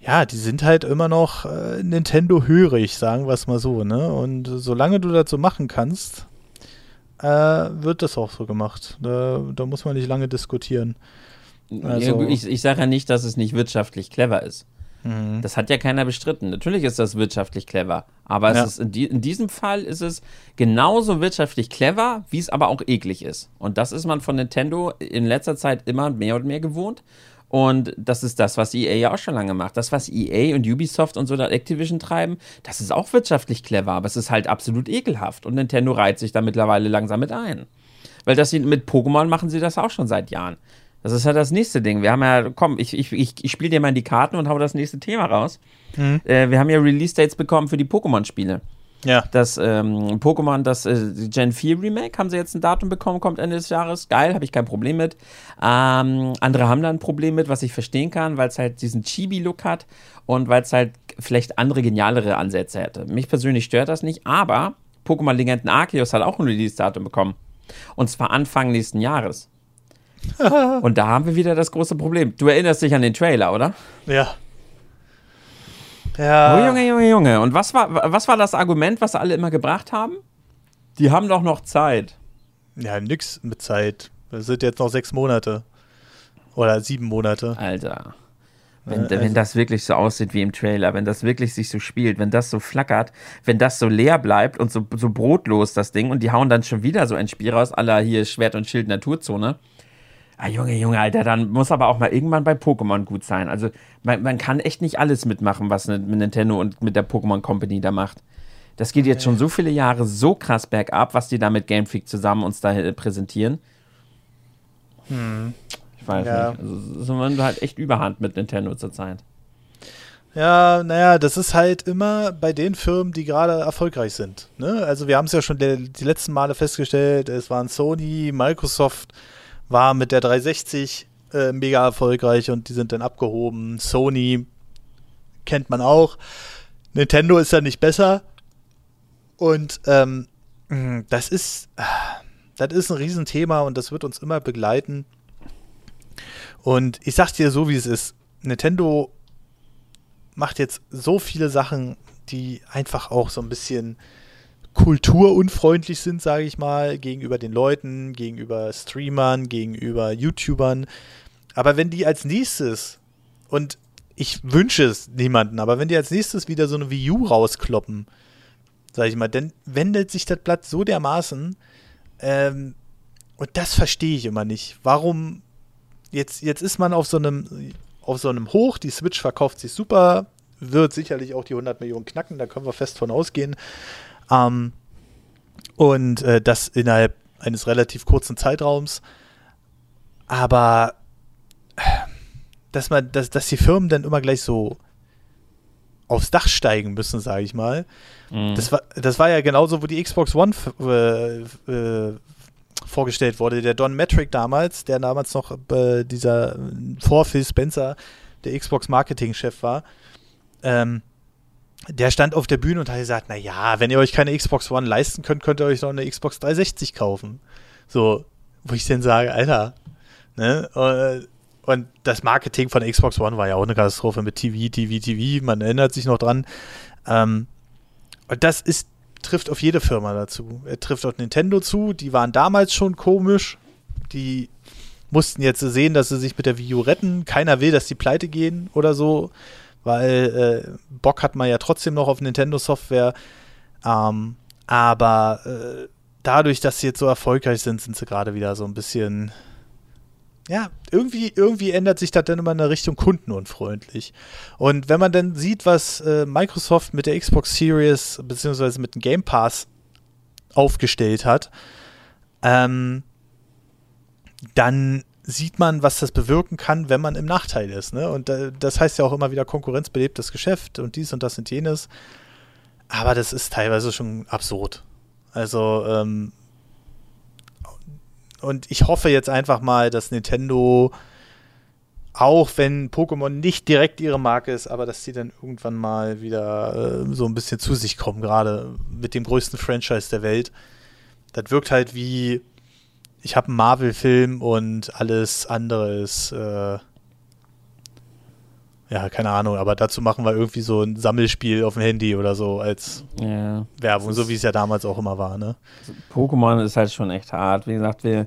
Ja, die sind halt immer noch äh, Nintendo hörig, sagen wir es mal so, ne? Und solange du das so machen kannst, äh, wird das auch so gemacht. Da, da muss man nicht lange diskutieren. Also, ich, ich sage ja nicht, dass es nicht wirtschaftlich clever ist. Mhm. Das hat ja keiner bestritten. Natürlich ist das wirtschaftlich clever. Aber ja. ist in, die, in, diesem Fall ist es genauso wirtschaftlich clever, wie es aber auch eklig ist. Und das ist man von Nintendo in letzter Zeit immer mehr und mehr gewohnt. Und das ist das, was EA ja auch schon lange macht. Das, was EA und Ubisoft und so da Activision treiben, das ist auch wirtschaftlich clever, aber es ist halt absolut ekelhaft. Und Nintendo reiht sich da mittlerweile langsam mit ein. Weil das sie, mit Pokémon machen sie das auch schon seit Jahren. Das ist ja das nächste Ding. Wir haben ja, komm, ich, ich, ich, ich spiele dir mal in die Karten und hau das nächste Thema raus. Mhm. Äh, wir haben ja Release-Dates bekommen für die Pokémon-Spiele. Ja. Das ähm, Pokémon, das äh, Gen 4 Remake, haben sie jetzt ein Datum bekommen, kommt Ende des Jahres. Geil, habe ich kein Problem mit. Ähm, andere haben da ein Problem mit, was ich verstehen kann, weil es halt diesen Chibi-Look hat und weil es halt vielleicht andere, genialere Ansätze hätte. Mich persönlich stört das nicht, aber Pokémon Legenden Arceus hat auch ein Release-Datum bekommen. Und zwar Anfang nächsten Jahres. Und da haben wir wieder das große Problem. Du erinnerst dich an den Trailer, oder? Ja. Ja. Oh, Junge, Junge, Junge. Und was war, was war das Argument, was alle immer gebracht haben? Die haben doch noch Zeit. Ja, nix mit Zeit. Das sind jetzt noch sechs Monate. Oder sieben Monate. Alter. Wenn, also, wenn das wirklich so aussieht wie im Trailer, wenn das wirklich sich so spielt, wenn das so flackert, wenn das so leer bleibt und so, so brotlos das Ding und die hauen dann schon wieder so ein Spiel raus, aller hier Schwert und Schild Naturzone. Ah, Junge, Junge, Alter, dann muss aber auch mal irgendwann bei Pokémon gut sein. Also man, man kann echt nicht alles mitmachen, was mit Nintendo und mit der Pokémon Company da macht. Das geht jetzt schon so viele Jahre so krass bergab, was die da mit Game Freak zusammen uns da präsentieren. Hm. Ich weiß ja. nicht. Also, so man halt echt Überhand mit Nintendo zurzeit. Ja, naja, das ist halt immer bei den Firmen, die gerade erfolgreich sind. Ne? Also wir haben es ja schon die, die letzten Male festgestellt, es waren Sony, Microsoft war mit der 360 äh, mega erfolgreich und die sind dann abgehoben. Sony kennt man auch. Nintendo ist ja nicht besser. Und ähm, das ist, das ist ein Riesenthema und das wird uns immer begleiten. Und ich sag dir so, wie es ist. Nintendo macht jetzt so viele Sachen, die einfach auch so ein bisschen kulturunfreundlich sind, sage ich mal, gegenüber den Leuten, gegenüber Streamern, gegenüber YouTubern. Aber wenn die als nächstes, und ich wünsche es niemanden, aber wenn die als nächstes wieder so eine Wii U rauskloppen, sage ich mal, dann wendet sich das Blatt so dermaßen, ähm, und das verstehe ich immer nicht. Warum jetzt, jetzt ist man auf so einem, auf so einem Hoch, die Switch verkauft sich super, wird sicherlich auch die 100 Millionen knacken, da können wir fest von ausgehen. Ähm, und äh, das innerhalb eines relativ kurzen Zeitraums. Aber dass man, dass, dass die Firmen dann immer gleich so aufs Dach steigen müssen, sage ich mal. Mhm. Das, war, das war ja genauso, wo die Xbox One äh, äh, vorgestellt wurde. Der Don Metric damals, der damals noch äh, dieser vor Phil Spencer der Xbox Marketing-Chef war, ähm, der stand auf der Bühne und hat gesagt, na ja, wenn ihr euch keine Xbox One leisten könnt, könnt ihr euch doch eine Xbox 360 kaufen. So, wo ich dann sage, Alter, ne? Äh, und das Marketing von Xbox One war ja auch eine Katastrophe mit TV, TV, TV. Man erinnert sich noch dran. Ähm, und das ist trifft auf jede Firma dazu. Er trifft auf Nintendo zu, die waren damals schon komisch. Die mussten jetzt sehen, dass sie sich mit der Wii U retten. Keiner will, dass die pleite gehen oder so, weil äh, Bock hat man ja trotzdem noch auf Nintendo-Software. Ähm, aber äh, dadurch, dass sie jetzt so erfolgreich sind, sind sie gerade wieder so ein bisschen ja, irgendwie, irgendwie ändert sich das dann immer in der Richtung kundenunfreundlich. Und wenn man dann sieht, was äh, Microsoft mit der Xbox Series beziehungsweise mit dem Game Pass aufgestellt hat, ähm, dann sieht man, was das bewirken kann, wenn man im Nachteil ist. Ne? Und das heißt ja auch immer wieder konkurrenzbelebtes Geschäft und dies und das und jenes. Aber das ist teilweise schon absurd. Also ähm, und ich hoffe jetzt einfach mal, dass Nintendo, auch wenn Pokémon nicht direkt ihre Marke ist, aber dass sie dann irgendwann mal wieder äh, so ein bisschen zu sich kommen, gerade mit dem größten Franchise der Welt. Das wirkt halt wie, ich habe einen Marvel-Film und alles andere ist äh, ja, keine Ahnung, aber dazu machen wir irgendwie so ein Sammelspiel auf dem Handy oder so als ja, Werbung, so wie es ja damals auch immer war, ne? Pokémon ist halt schon echt hart. Wie gesagt, wir,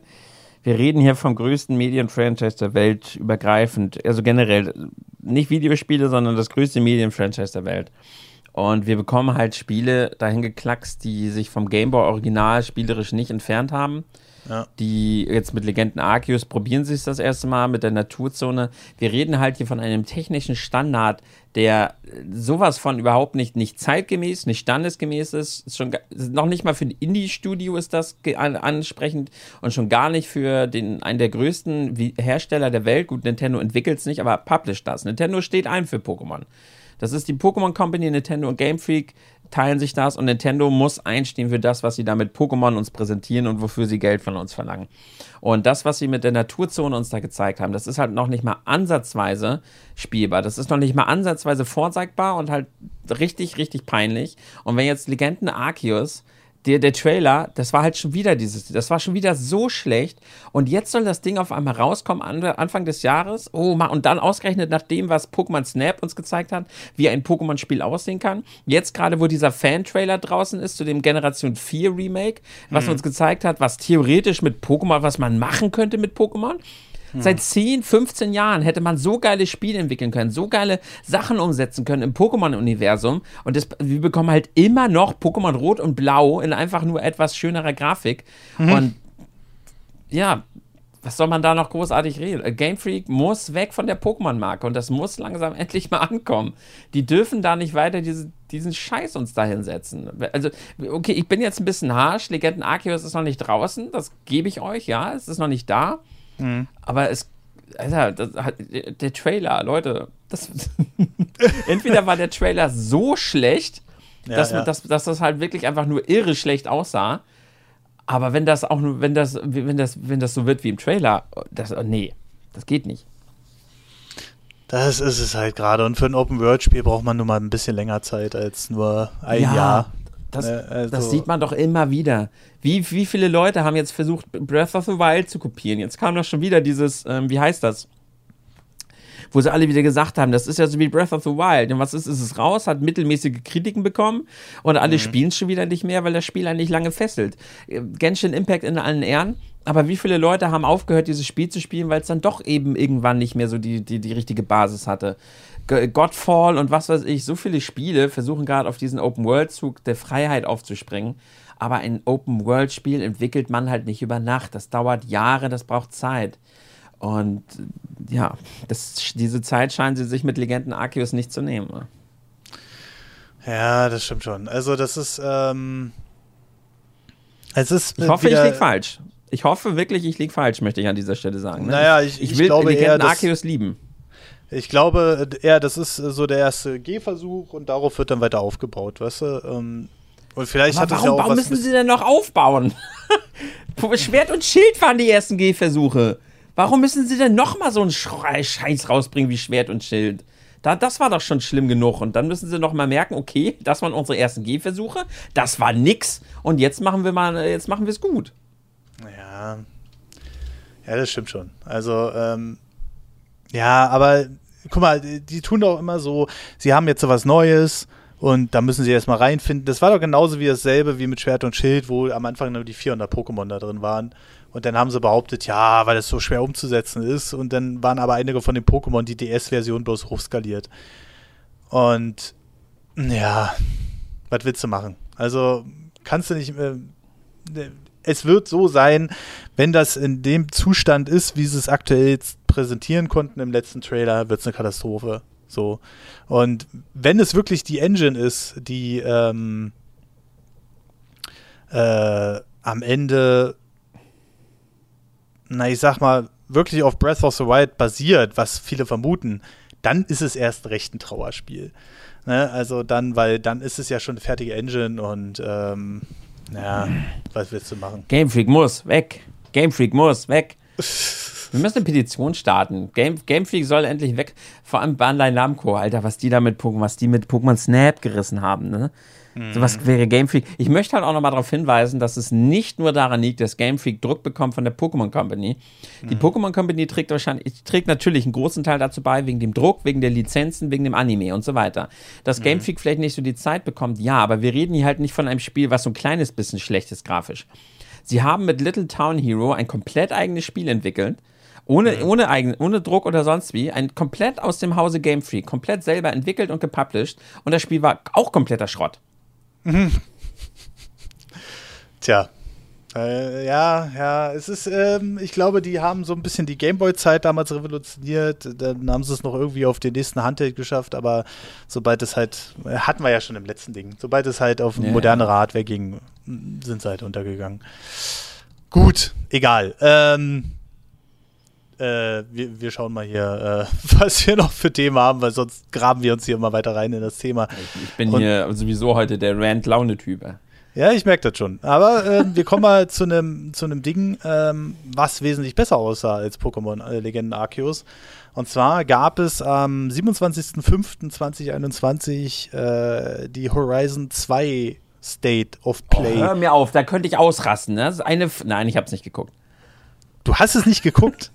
wir reden hier vom größten Medienfranchise der Welt übergreifend. Also generell, nicht Videospiele, sondern das größte Medienfranchise der Welt. Und wir bekommen halt Spiele dahin geklackst, die sich vom Gameboy Original spielerisch nicht entfernt haben. Ja. Die jetzt mit Legenden Arceus probieren sie es das erste Mal mit der Naturzone. Wir reden halt hier von einem technischen Standard, der sowas von überhaupt nicht, nicht zeitgemäß, nicht standesgemäß ist. ist schon, noch nicht mal für ein Indie-Studio ist das ansprechend und schon gar nicht für den, einen der größten Hersteller der Welt. Gut, Nintendo entwickelt es nicht, aber published das. Nintendo steht ein für Pokémon. Das ist die Pokémon Company, Nintendo und Game Freak teilen sich das und Nintendo muss einstehen für das, was sie da mit Pokémon uns präsentieren und wofür sie Geld von uns verlangen. Und das, was sie mit der Naturzone uns da gezeigt haben, das ist halt noch nicht mal ansatzweise spielbar. Das ist noch nicht mal ansatzweise vorzeigbar und halt richtig, richtig peinlich. Und wenn jetzt Legenden Arceus der, der Trailer, das war halt schon wieder dieses, das war schon wieder so schlecht. Und jetzt soll das Ding auf einmal rauskommen, Anfang des Jahres. Oh und dann ausgerechnet nach dem, was Pokémon Snap uns gezeigt hat, wie ein Pokémon-Spiel aussehen kann. Jetzt gerade, wo dieser Fan-Trailer draußen ist, zu dem Generation 4 Remake, was mhm. uns gezeigt hat, was theoretisch mit Pokémon, was man machen könnte mit Pokémon. Seit 10, 15 Jahren hätte man so geile Spiele entwickeln können, so geile Sachen umsetzen können im Pokémon-Universum. Und das, wir bekommen halt immer noch Pokémon Rot und Blau in einfach nur etwas schönerer Grafik. Mhm. Und ja, was soll man da noch großartig reden? Äh, Game Freak muss weg von der Pokémon-Marke und das muss langsam endlich mal ankommen. Die dürfen da nicht weiter diese, diesen Scheiß uns da hinsetzen. Also, okay, ich bin jetzt ein bisschen harsch. Legenden Arceus ist noch nicht draußen, das gebe ich euch, ja, es ist noch nicht da. Mhm. Aber es, Alter, das, der Trailer, Leute, das, entweder war der Trailer so schlecht, ja, dass, ja. Dass, dass das halt wirklich einfach nur irre schlecht aussah. Aber wenn das auch nur, wenn das, wenn das, wenn das so wird wie im Trailer, das, nee, das geht nicht. Das ist es halt gerade. Und für ein Open-World-Spiel braucht man nur mal ein bisschen länger Zeit als nur ein ja, Jahr. Das, ne, also das sieht man doch immer wieder. Wie, wie viele Leute haben jetzt versucht, Breath of the Wild zu kopieren? Jetzt kam doch schon wieder dieses, ähm, wie heißt das? Wo sie alle wieder gesagt haben, das ist ja so wie Breath of the Wild. Und was ist, ist es raus, hat mittelmäßige Kritiken bekommen und alle mhm. spielen es schon wieder nicht mehr, weil das Spiel eigentlich lange fesselt. Äh, Genshin Impact in allen Ehren, aber wie viele Leute haben aufgehört, dieses Spiel zu spielen, weil es dann doch eben irgendwann nicht mehr so die, die, die richtige Basis hatte? Godfall und was weiß ich, so viele Spiele versuchen gerade auf diesen Open-World-Zug der Freiheit aufzuspringen. Aber ein Open-World-Spiel entwickelt man halt nicht über Nacht. Das dauert Jahre, das braucht Zeit. Und ja, das, diese Zeit scheinen sie sich mit Legenden Arceus nicht zu nehmen. Ne? Ja, das stimmt schon. Also, das ist. Ähm, es ist ich hoffe, ich liege falsch. Ich hoffe wirklich, ich liege falsch, möchte ich an dieser Stelle sagen. Ne? Naja, ich, ich, ich will glaube Legenden eher, Arceus lieben. Ich glaube eher, das ist so der erste Gehversuch und darauf wird dann weiter aufgebaut, weißt du? Ähm, und vielleicht Aber hat warum, ja auch warum müssen sie denn noch aufbauen? Schwert und Schild waren die ersten Gehversuche. Warum müssen sie denn noch mal so einen Scheiß rausbringen wie Schwert und Schild? Da, das war doch schon schlimm genug. Und dann müssen sie noch mal merken, okay, das waren unsere ersten Gehversuche, das war nix. Und jetzt machen wir mal, jetzt machen wir es gut. Ja. Ja, das stimmt schon. Also, ähm, ja, aber guck mal, die, tun doch immer so, sie haben jetzt so was Neues und da müssen sie erstmal reinfinden. Das war doch genauso wie dasselbe wie mit Schwert und Schild, wo am Anfang nur die 400 Pokémon da drin waren. Und dann haben sie behauptet, ja, weil das so schwer umzusetzen ist. Und dann waren aber einige von den Pokémon die DS-Version bloß hochskaliert. Und ja, was willst du machen? Also kannst du nicht. Äh, es wird so sein, wenn das in dem Zustand ist, wie es aktuell präsentieren konnten im letzten Trailer, wird es eine Katastrophe. So. Und wenn es wirklich die Engine ist, die ähm, äh, am Ende, na, ich sag mal, wirklich auf Breath of the Wild basiert, was viele vermuten, dann ist es erst recht ein Trauerspiel. Ne? Also dann, weil dann ist es ja schon eine fertige Engine und ähm, ja, was willst du machen? Game Freak muss weg. Game Freak muss weg. Wir müssen eine Petition starten. Game, Game Freak soll endlich weg. Vor allem Bandai Namco, Alter, was die da mit Pokémon, was die mit Pokémon Snap gerissen haben, ne? Mhm. So was wäre Game Freak. Ich möchte halt auch nochmal darauf hinweisen, dass es nicht nur daran liegt, dass Game Freak Druck bekommt von der Pokémon Company. Die mhm. Pokémon Company trägt wahrscheinlich, trägt natürlich einen großen Teil dazu bei, wegen dem Druck, wegen der Lizenzen, wegen dem Anime und so weiter. Dass mhm. Game Freak vielleicht nicht so die Zeit bekommt, ja, aber wir reden hier halt nicht von einem Spiel, was so ein kleines bisschen schlecht ist grafisch. Sie haben mit Little Town Hero ein komplett eigenes Spiel entwickelt ohne, mhm. ohne, eigen, ohne Druck oder sonst wie, ein komplett aus dem Hause Game Freak, komplett selber entwickelt und gepublished und das Spiel war auch kompletter Schrott. Mhm. Tja. Äh, ja, ja, es ist, ähm, ich glaube, die haben so ein bisschen die Gameboy-Zeit damals revolutioniert. Dann haben sie es noch irgendwie auf den nächsten Handheld geschafft, aber sobald es halt, äh, hatten wir ja schon im letzten Ding, sobald es halt auf ja, modernere Hardware ging, sind sie halt untergegangen. Gut, egal. Ähm, äh, wir, wir, schauen mal hier, äh, was wir noch für Themen haben, weil sonst graben wir uns hier immer weiter rein in das Thema. Ich, ich bin Und, hier sowieso heute der Rant-Laune-Typ. Ja, ich merke das schon. Aber äh, wir kommen mal zu einem zu Ding, ähm, was wesentlich besser aussah als Pokémon äh, Legenden Arceus. Und zwar gab es am 27.05.2021 äh, die Horizon 2 State of Play. Oh, hör mir auf, da könnte ich ausrasten. Ne? Das ist eine. F Nein, ich habe es nicht geguckt. Du hast es nicht geguckt?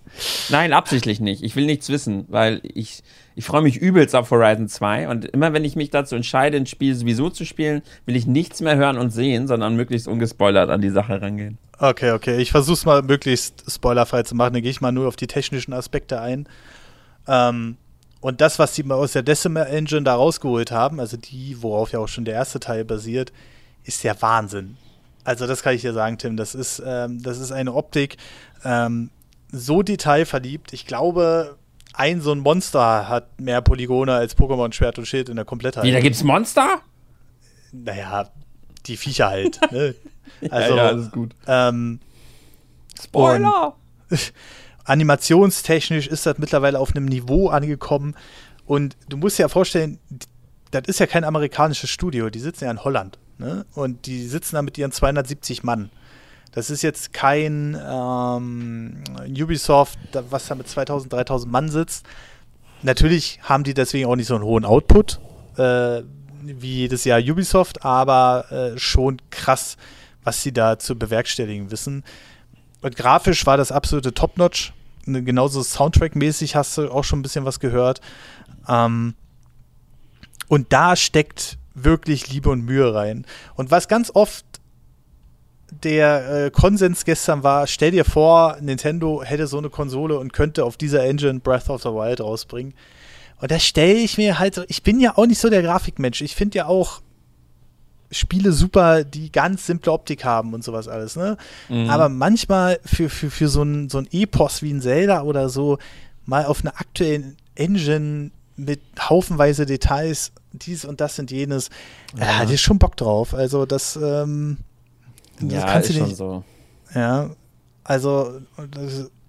Nein, absichtlich nicht. Ich will nichts wissen, weil ich, ich freue mich übelst auf Horizon 2 und immer wenn ich mich dazu entscheide, ein Spiel sowieso zu spielen, will ich nichts mehr hören und sehen, sondern möglichst ungespoilert an die Sache rangehen. Okay, okay. Ich versuche es mal möglichst spoilerfrei zu machen. Dann gehe ich mal nur auf die technischen Aspekte ein. Ähm, und das, was sie mal aus der Decimal Engine da rausgeholt haben, also die, worauf ja auch schon der erste Teil basiert, ist der Wahnsinn. Also das kann ich dir sagen, Tim. Das ist, ähm, das ist eine Optik ähm, so detailverliebt. Ich glaube, ein so ein Monster hat mehr Polygone als Pokémon Schwert und Schild in der Komplettheit. Wie, da gibt's Monster? Naja, die Viecher halt. ne? Also, ja, ja, alles gut. Ähm, Spoiler! animationstechnisch ist das mittlerweile auf einem Niveau angekommen. Und du musst dir ja vorstellen, das ist ja kein amerikanisches Studio, die sitzen ja in Holland. Ne? Und die sitzen da mit ihren 270 Mann. Das ist jetzt kein ähm, Ubisoft, was da mit 2000, 3000 Mann sitzt. Natürlich haben die deswegen auch nicht so einen hohen Output äh, wie jedes Jahr Ubisoft, aber äh, schon krass, was sie da zu bewerkstelligen wissen. Und grafisch war das absolute Top-Notch. Ne, genauso Soundtrack-mäßig hast du auch schon ein bisschen was gehört. Ähm, und da steckt wirklich Liebe und Mühe rein. Und was ganz oft der äh, Konsens gestern war, stell dir vor, Nintendo hätte so eine Konsole und könnte auf dieser Engine Breath of the Wild rausbringen. Und da stelle ich mir halt so, ich bin ja auch nicht so der Grafikmensch. Ich finde ja auch Spiele super, die ganz simple Optik haben und sowas alles, ne? Mhm. Aber manchmal für, für, für so ein, so ein Epos wie ein Zelda oder so, mal auf einer aktuellen Engine mit haufenweise Details, dies und das und jenes, ja. äh, hatte ich schon Bock drauf. Also das, ähm, das ja, kannst ist du nicht, schon so. Ja, also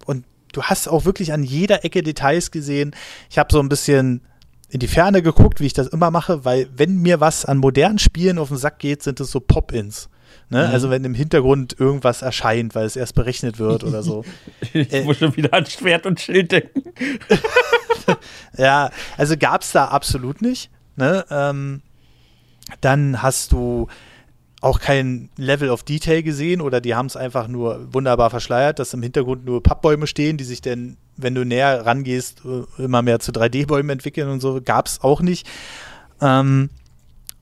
und du hast auch wirklich an jeder Ecke Details gesehen. Ich habe so ein bisschen in die Ferne geguckt, wie ich das immer mache, weil wenn mir was an modernen Spielen auf den Sack geht, sind es so Pop-ins. Ne? Mhm. Also wenn im Hintergrund irgendwas erscheint, weil es erst berechnet wird oder so. ich äh, muss schon wieder an Schwert und Schild denken. ja, also gab es da absolut nicht. Ne? Ähm, dann hast du auch kein Level of Detail gesehen oder die haben es einfach nur wunderbar verschleiert, dass im Hintergrund nur Pappbäume stehen, die sich dann, wenn du näher rangehst, äh, immer mehr zu 3D-Bäumen entwickeln und so, gab es auch nicht. Ähm,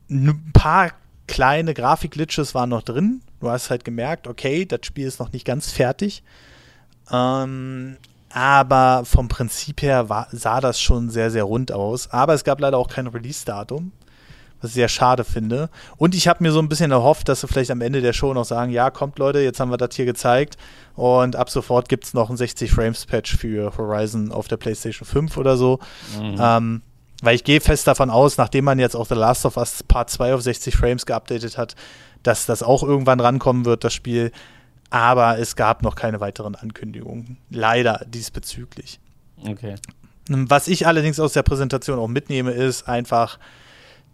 ein paar kleine Grafik-Glitches waren noch drin. Du hast halt gemerkt, okay, das Spiel ist noch nicht ganz fertig. Ähm, aber vom Prinzip her war, sah das schon sehr, sehr rund aus. Aber es gab leider auch kein Release-Datum was ich sehr schade finde. Und ich habe mir so ein bisschen erhofft, dass sie vielleicht am Ende der Show noch sagen, ja, kommt Leute, jetzt haben wir das hier gezeigt und ab sofort gibt es noch ein 60-Frames-Patch für Horizon auf der PlayStation 5 oder so. Mhm. Ähm, weil ich gehe fest davon aus, nachdem man jetzt auch The Last of Us Part 2 auf 60 Frames geupdatet hat, dass das auch irgendwann rankommen wird, das Spiel. Aber es gab noch keine weiteren Ankündigungen. Leider diesbezüglich. Okay. Was ich allerdings aus der Präsentation auch mitnehme, ist einfach,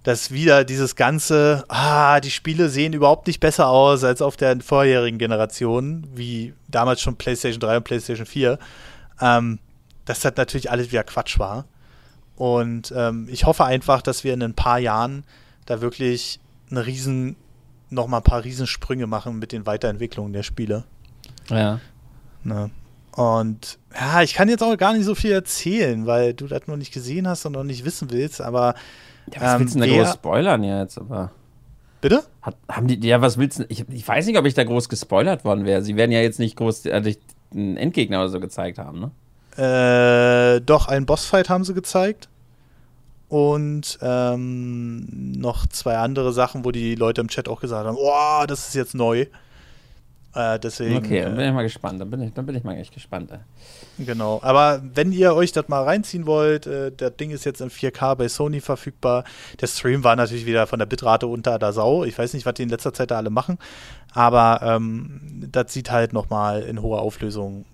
dass wieder dieses ganze, ah, die Spiele sehen überhaupt nicht besser aus als auf der vorherigen Generation, wie damals schon PlayStation 3 und PlayStation 4, ähm, dass das natürlich alles wieder Quatsch war. Und ähm, ich hoffe einfach, dass wir in ein paar Jahren da wirklich eine riesen, noch mal ein paar Riesensprünge machen mit den Weiterentwicklungen der Spiele. Ja. Ne? Und ja, ich kann jetzt auch gar nicht so viel erzählen, weil du das noch nicht gesehen hast und noch nicht wissen willst, aber ja, was willst du denn da groß spoilern jetzt? Aber Bitte? Hat, haben die, ja, was willst du? Ich, ich weiß nicht, ob ich da groß gespoilert worden wäre. Sie werden ja jetzt nicht groß äh, einen Endgegner oder so gezeigt haben, ne? Äh, doch, einen Bossfight haben sie gezeigt. Und ähm, noch zwei andere Sachen, wo die Leute im Chat auch gesagt haben: Oh, das ist jetzt neu. Äh, deswegen, okay, dann bin ich mal gespannt. Dann bin ich, dann bin ich mal echt gespannt. Ey. Genau. Aber wenn ihr euch das mal reinziehen wollt, äh, das Ding ist jetzt in 4K bei Sony verfügbar. Der Stream war natürlich wieder von der Bitrate unter der Sau. Ich weiß nicht, was die in letzter Zeit da alle machen. Aber ähm, das sieht halt nochmal in hoher Auflösung.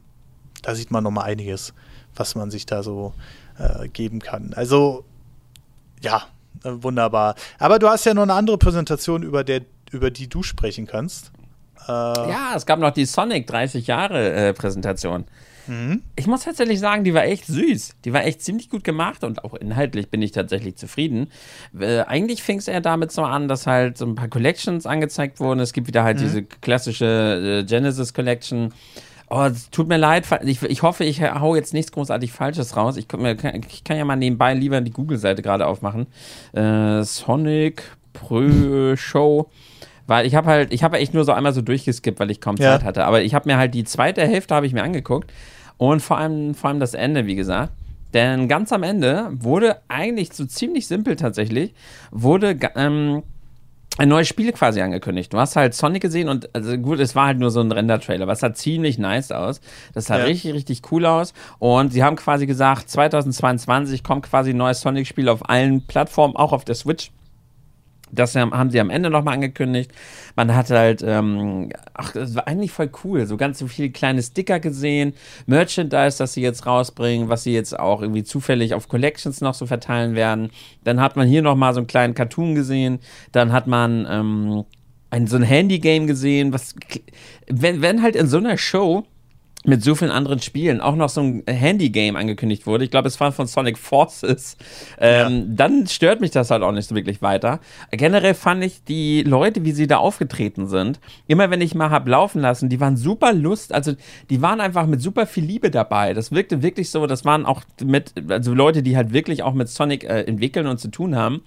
Da sieht man nochmal einiges, was man sich da so äh, geben kann. Also, ja, äh, wunderbar. Aber du hast ja noch eine andere Präsentation, über, der, über die du sprechen kannst. Äh, ja, es gab noch die Sonic 30 Jahre äh, Präsentation. Mhm. Ich muss tatsächlich sagen, die war echt süß. Die war echt ziemlich gut gemacht und auch inhaltlich bin ich tatsächlich zufrieden. Äh, eigentlich fing es eher damit so an, dass halt so ein paar Collections angezeigt wurden. Es gibt wieder halt mhm. diese klassische äh, Genesis Collection. Oh, es tut mir leid. Ich, ich hoffe, ich hau jetzt nichts großartig Falsches raus. Ich, ich kann ja mal nebenbei lieber die Google-Seite gerade aufmachen. Äh, Sonic Pro Show. Weil ich habe halt, ich habe echt nur so einmal so durchgeskippt, weil ich kaum ja. Zeit hatte. Aber ich habe mir halt die zweite Hälfte habe ich mir angeguckt und vor allem, vor allem das Ende, wie gesagt. Denn ganz am Ende wurde eigentlich so ziemlich simpel tatsächlich, wurde ähm, ein neues Spiel quasi angekündigt. Du hast halt Sonic gesehen und also gut, es war halt nur so ein Render-Trailer, aber es sah ziemlich nice aus. Das sah ja. richtig, richtig cool aus. Und sie haben quasi gesagt, 2022 kommt quasi ein neues Sonic-Spiel auf allen Plattformen, auch auf der Switch. Das haben sie am Ende nochmal angekündigt. Man hat halt, ähm, ach, das war eigentlich voll cool, so ganz so viele kleine Sticker gesehen, Merchandise, das sie jetzt rausbringen, was sie jetzt auch irgendwie zufällig auf Collections noch so verteilen werden. Dann hat man hier nochmal so einen kleinen Cartoon gesehen. Dann hat man ähm, ein, so ein Handy-Game gesehen, was, wenn, wenn halt in so einer Show mit so vielen anderen Spielen auch noch so ein Handy-Game angekündigt wurde. Ich glaube, es war von Sonic Forces. Ähm, ja. Dann stört mich das halt auch nicht so wirklich weiter. Generell fand ich die Leute, wie sie da aufgetreten sind, immer wenn ich mal hab laufen lassen, die waren super lust, also die waren einfach mit super viel Liebe dabei. Das wirkte wirklich so, das waren auch mit, also Leute, die halt wirklich auch mit Sonic äh, entwickeln und zu tun haben.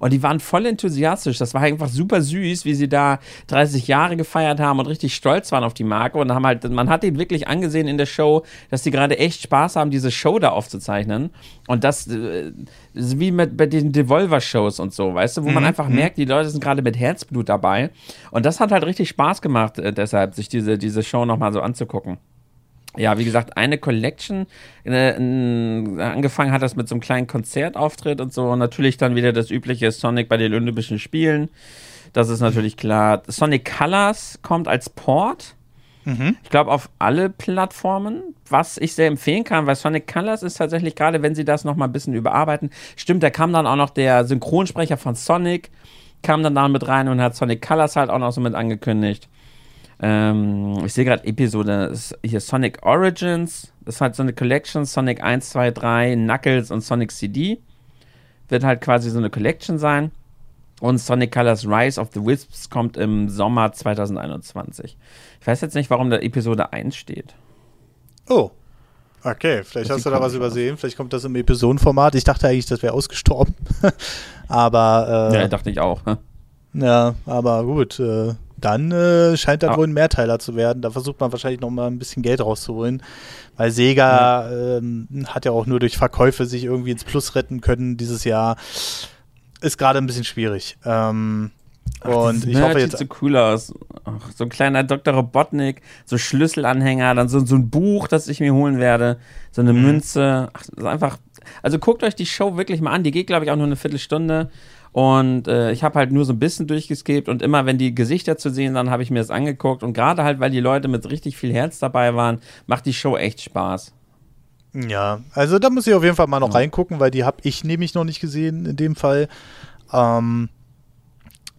Und die waren voll enthusiastisch. Das war einfach super süß, wie sie da 30 Jahre gefeiert haben und richtig stolz waren auf die Marke und haben halt, man hat ihnen wirklich angesehen in der Show, dass die gerade echt Spaß haben, diese Show da aufzuzeichnen. Und das äh, ist wie mit bei den Devolver-Shows und so, weißt du, wo mhm. man einfach mhm. merkt, die Leute sind gerade mit Herzblut dabei. Und das hat halt richtig Spaß gemacht, äh, deshalb, sich diese, diese Show nochmal so anzugucken ja, wie gesagt, eine Collection. Äh, angefangen hat das mit so einem kleinen Konzertauftritt und so. Und natürlich dann wieder das übliche Sonic bei den Olympischen Spielen. Das ist natürlich klar. Sonic Colors kommt als Port. Mhm. Ich glaube, auf alle Plattformen, was ich sehr empfehlen kann, weil Sonic Colors ist tatsächlich gerade, wenn sie das nochmal ein bisschen überarbeiten. Stimmt, da kam dann auch noch der Synchronsprecher von Sonic, kam dann da mit rein und hat Sonic Colors halt auch noch so mit angekündigt. Ähm, ich sehe gerade Episode, hier Sonic Origins, das ist halt so eine Collection, Sonic 1, 2, 3, Knuckles und Sonic CD. Wird halt quasi so eine Collection sein. Und Sonic Colors Rise of the Wisps kommt im Sommer 2021. Ich weiß jetzt nicht, warum da Episode 1 steht. Oh. Okay, vielleicht das hast du da was übersehen. Vielleicht kommt das im Episodenformat. Ich dachte eigentlich, das wäre ausgestorben. aber. Äh, ja, dachte ich auch. Ja, aber gut. Äh, dann äh, scheint das ah. wohl ein Mehrteiler zu werden. Da versucht man wahrscheinlich noch mal ein bisschen Geld rauszuholen, weil Sega ja. Ähm, hat ja auch nur durch Verkäufe sich irgendwie ins Plus retten können dieses Jahr. Ist gerade ein bisschen schwierig. Ähm, Ach, und ich hoffe jetzt. Sieht so cool aus. Ach, so ein kleiner Dr. Robotnik, so Schlüsselanhänger, dann so, so ein Buch, das ich mir holen werde, so eine mhm. Münze. Ach, das ist einfach. Also guckt euch die Show wirklich mal an. Die geht, glaube ich, auch nur eine Viertelstunde. Und äh, ich habe halt nur so ein bisschen durchgeskippt und immer, wenn die Gesichter zu sehen dann habe ich mir das angeguckt. Und gerade halt, weil die Leute mit richtig viel Herz dabei waren, macht die Show echt Spaß. Ja, also da muss ich auf jeden Fall mal noch ja. reingucken, weil die habe ich nämlich noch nicht gesehen in dem Fall. Ähm,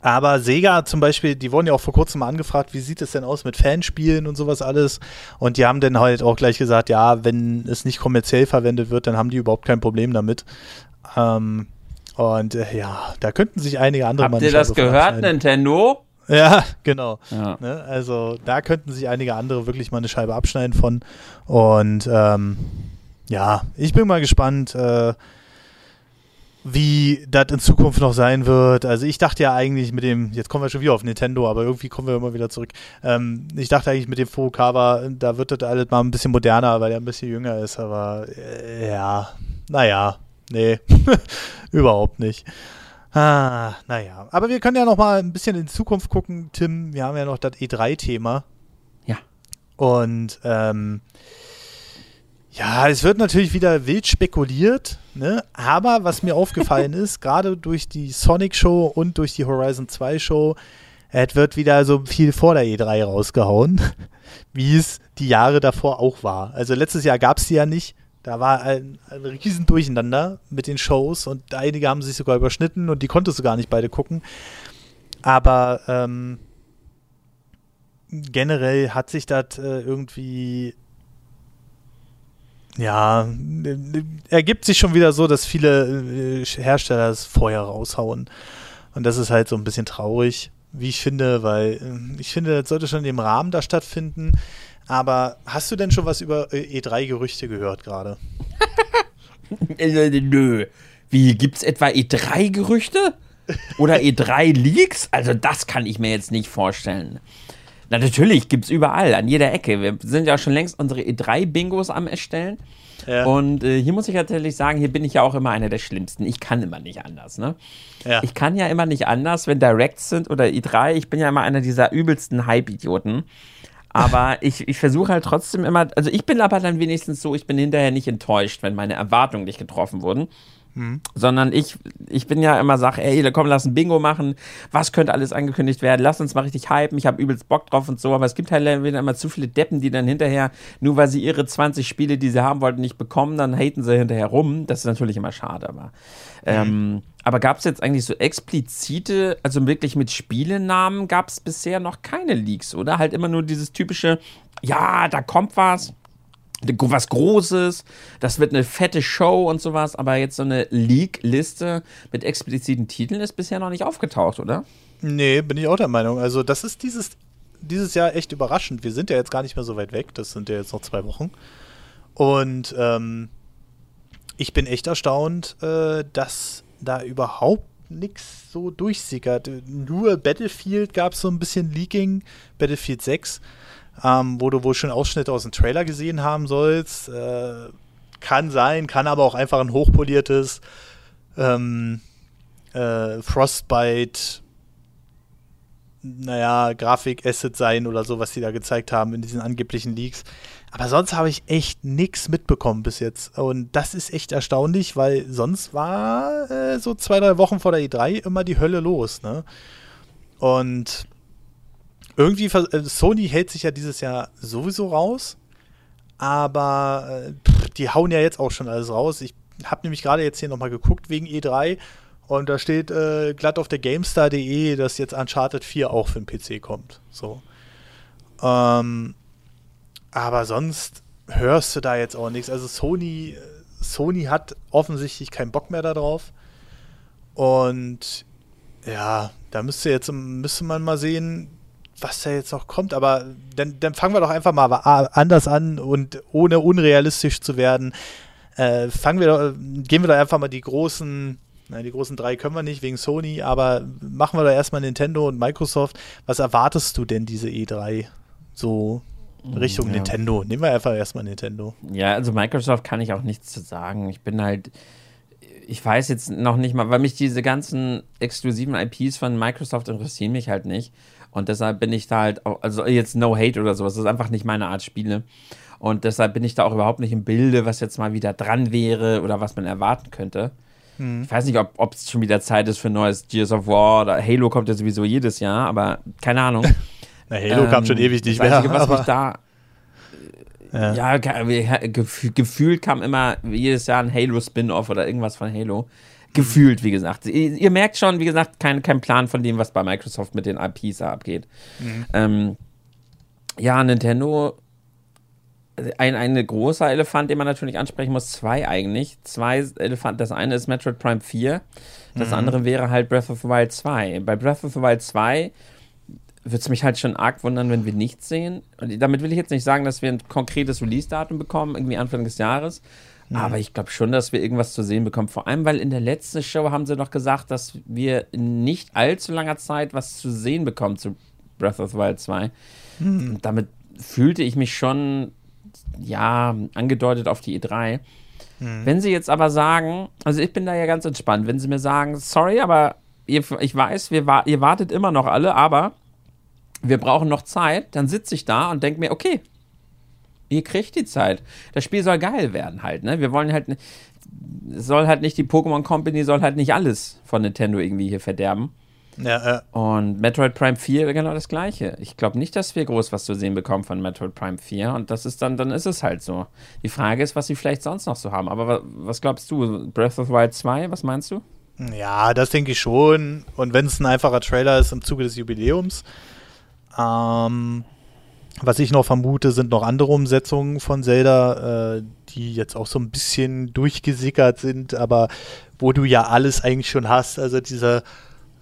aber Sega zum Beispiel, die wurden ja auch vor kurzem mal angefragt, wie sieht es denn aus mit Fanspielen und sowas alles. Und die haben dann halt auch gleich gesagt, ja, wenn es nicht kommerziell verwendet wird, dann haben die überhaupt kein Problem damit. Ähm, und äh, ja, da könnten sich einige andere Habt ihr das gehört, Nintendo? Ja, genau. Ja. Ne? Also da könnten sich einige andere wirklich mal eine Scheibe abschneiden von. Und ähm, ja, ich bin mal gespannt, äh, wie das in Zukunft noch sein wird. Also ich dachte ja eigentlich mit dem, jetzt kommen wir schon wieder auf Nintendo, aber irgendwie kommen wir immer wieder zurück. Ähm, ich dachte eigentlich mit dem Furukawa, da wird das alles mal ein bisschen moderner, weil er ein bisschen jünger ist, aber äh, ja, naja, Nee, überhaupt nicht. Ah, naja. Aber wir können ja noch mal ein bisschen in die Zukunft gucken, Tim. Wir haben ja noch das E3-Thema. Ja. Und ähm, ja, es wird natürlich wieder wild spekuliert, ne? aber was mir aufgefallen ist, gerade durch die Sonic Show und durch die Horizon 2 Show, es wird wieder so viel vor der E3 rausgehauen, wie es die Jahre davor auch war. Also letztes Jahr gab es die ja nicht da war ein, ein riesen Durcheinander mit den Shows und einige haben sich sogar überschnitten und die konntest du gar nicht beide gucken. Aber ähm, generell hat sich das äh, irgendwie Ja, ergibt sich schon wieder so, dass viele äh, Hersteller es vorher raushauen. Und das ist halt so ein bisschen traurig, wie ich finde, weil äh, ich finde, das sollte schon im Rahmen da stattfinden. Aber hast du denn schon was über äh, E3-Gerüchte gehört gerade? Nö. Wie, gibt's etwa E3-Gerüchte? Oder E3-Leaks? Also, das kann ich mir jetzt nicht vorstellen. Na, natürlich gibt es überall, an jeder Ecke. Wir sind ja schon längst unsere E3-Bingos am Erstellen. Ja. Und äh, hier muss ich natürlich sagen, hier bin ich ja auch immer einer der Schlimmsten. Ich kann immer nicht anders, ne? Ja. Ich kann ja immer nicht anders, wenn Directs sind oder E3. Ich bin ja immer einer dieser übelsten Hype-Idioten. Aber ich, ich versuche halt trotzdem immer, also ich bin aber dann wenigstens so, ich bin hinterher nicht enttäuscht, wenn meine Erwartungen nicht getroffen wurden. Mhm. Sondern ich, ich bin ja immer sag, ey, komm, lass ein Bingo machen. Was könnte alles angekündigt werden? Lass uns mal richtig hypen. Ich habe übelst Bock drauf und so. Aber es gibt halt wieder immer zu viele Deppen, die dann hinterher, nur weil sie ihre 20 Spiele, die sie haben wollten, nicht bekommen, dann haten sie hinterher rum. Das ist natürlich immer schade, aber. Mhm. Ähm, aber gab es jetzt eigentlich so explizite, also wirklich mit Spielenamen gab es bisher noch keine Leaks, oder? Halt immer nur dieses typische, ja, da kommt was was Großes, das wird eine fette Show und sowas, aber jetzt so eine Leak-Liste mit expliziten Titeln ist bisher noch nicht aufgetaucht, oder? Nee, bin ich auch der Meinung. Also, das ist dieses, dieses Jahr echt überraschend. Wir sind ja jetzt gar nicht mehr so weit weg, das sind ja jetzt noch zwei Wochen. Und ähm, ich bin echt erstaunt, äh, dass da überhaupt nichts so durchsickert. Nur Battlefield gab es so ein bisschen Leaking, Battlefield 6 ähm, wo du wohl schon Ausschnitte aus dem Trailer gesehen haben sollst. Äh, kann sein, kann aber auch einfach ein hochpoliertes ähm, äh, Frostbite, naja, Grafik-Asset sein oder so, was die da gezeigt haben in diesen angeblichen Leaks. Aber sonst habe ich echt nichts mitbekommen bis jetzt. Und das ist echt erstaunlich, weil sonst war äh, so zwei, drei Wochen vor der E3 immer die Hölle los. Ne? Und irgendwie, äh, Sony hält sich ja dieses Jahr sowieso raus, aber äh, die hauen ja jetzt auch schon alles raus. Ich habe nämlich gerade jetzt hier nochmal geguckt wegen E3 und da steht äh, glatt auf der GameStar.de, dass jetzt Uncharted 4 auch für den PC kommt. So. Ähm, aber sonst hörst du da jetzt auch nichts. Also Sony, Sony hat offensichtlich keinen Bock mehr darauf. Und ja, da müsste jetzt müsste man mal sehen, was da jetzt noch kommt, aber dann, dann fangen wir doch einfach mal anders an und ohne unrealistisch zu werden, äh, fangen wir doch, gehen wir doch einfach mal die großen, nein, die großen drei können wir nicht wegen Sony, aber machen wir doch erstmal Nintendo und Microsoft. Was erwartest du denn diese E3 so Richtung ja. Nintendo? Nehmen wir einfach erstmal Nintendo. Ja, also Microsoft kann ich auch nichts zu sagen. Ich bin halt ich weiß jetzt noch nicht mal, weil mich diese ganzen exklusiven IPs von Microsoft interessieren mich halt nicht. Und deshalb bin ich da halt, auch, also jetzt no hate oder sowas, das ist einfach nicht meine Art Spiele. Und deshalb bin ich da auch überhaupt nicht im Bilde, was jetzt mal wieder dran wäre oder was man erwarten könnte. Hm. Ich weiß nicht, ob es schon wieder Zeit ist für ein neues Gears of War oder Halo kommt ja sowieso jedes Jahr, aber keine Ahnung. Na, Halo ähm, kam schon ewig nicht mehr. Einzige, was mich da ja, ja gefühlt kam immer jedes Jahr ein Halo-Spin-Off oder irgendwas von Halo. Gefühlt, wie gesagt. Ihr, ihr, merkt schon, wie gesagt, kein, kein Plan von dem, was bei Microsoft mit den IPs abgeht. Mhm. Ähm, ja, Nintendo, ein, ein großer Elefant, den man natürlich ansprechen muss, zwei eigentlich. Zwei Elefanten. Das eine ist Metroid Prime 4, das mhm. andere wäre halt Breath of the Wild 2. Bei Breath of the Wild 2 würde es mich halt schon arg wundern, wenn wir nichts sehen. Und damit will ich jetzt nicht sagen, dass wir ein konkretes Release-Datum bekommen, irgendwie Anfang des Jahres. Mhm. Aber ich glaube schon, dass wir irgendwas zu sehen bekommen. Vor allem, weil in der letzten Show haben sie noch gesagt, dass wir in nicht allzu langer Zeit was zu sehen bekommen zu Breath of the Wild 2. Mhm. Und damit fühlte ich mich schon, ja, angedeutet auf die E3. Mhm. Wenn sie jetzt aber sagen, also ich bin da ja ganz entspannt, wenn sie mir sagen, sorry, aber ihr, ich weiß, wir, ihr wartet immer noch alle, aber wir brauchen noch Zeit, dann sitze ich da und denke mir, okay, ihr kriegt die Zeit. Das Spiel soll geil werden halt, ne? Wir wollen halt, soll halt nicht die Pokémon Company, soll halt nicht alles von Nintendo irgendwie hier verderben. Ja, ja. Und Metroid Prime 4 genau das gleiche. Ich glaube nicht, dass wir groß was zu sehen bekommen von Metroid Prime 4 und das ist dann, dann ist es halt so. Die Frage ist, was sie vielleicht sonst noch so haben. Aber was glaubst du? Breath of the Wild 2, was meinst du? Ja, das denke ich schon. Und wenn es ein einfacher Trailer ist im Zuge des Jubiläums, ähm, Was ich noch vermute, sind noch andere Umsetzungen von Zelda, äh, die jetzt auch so ein bisschen durchgesickert sind, aber wo du ja alles eigentlich schon hast. Also diese,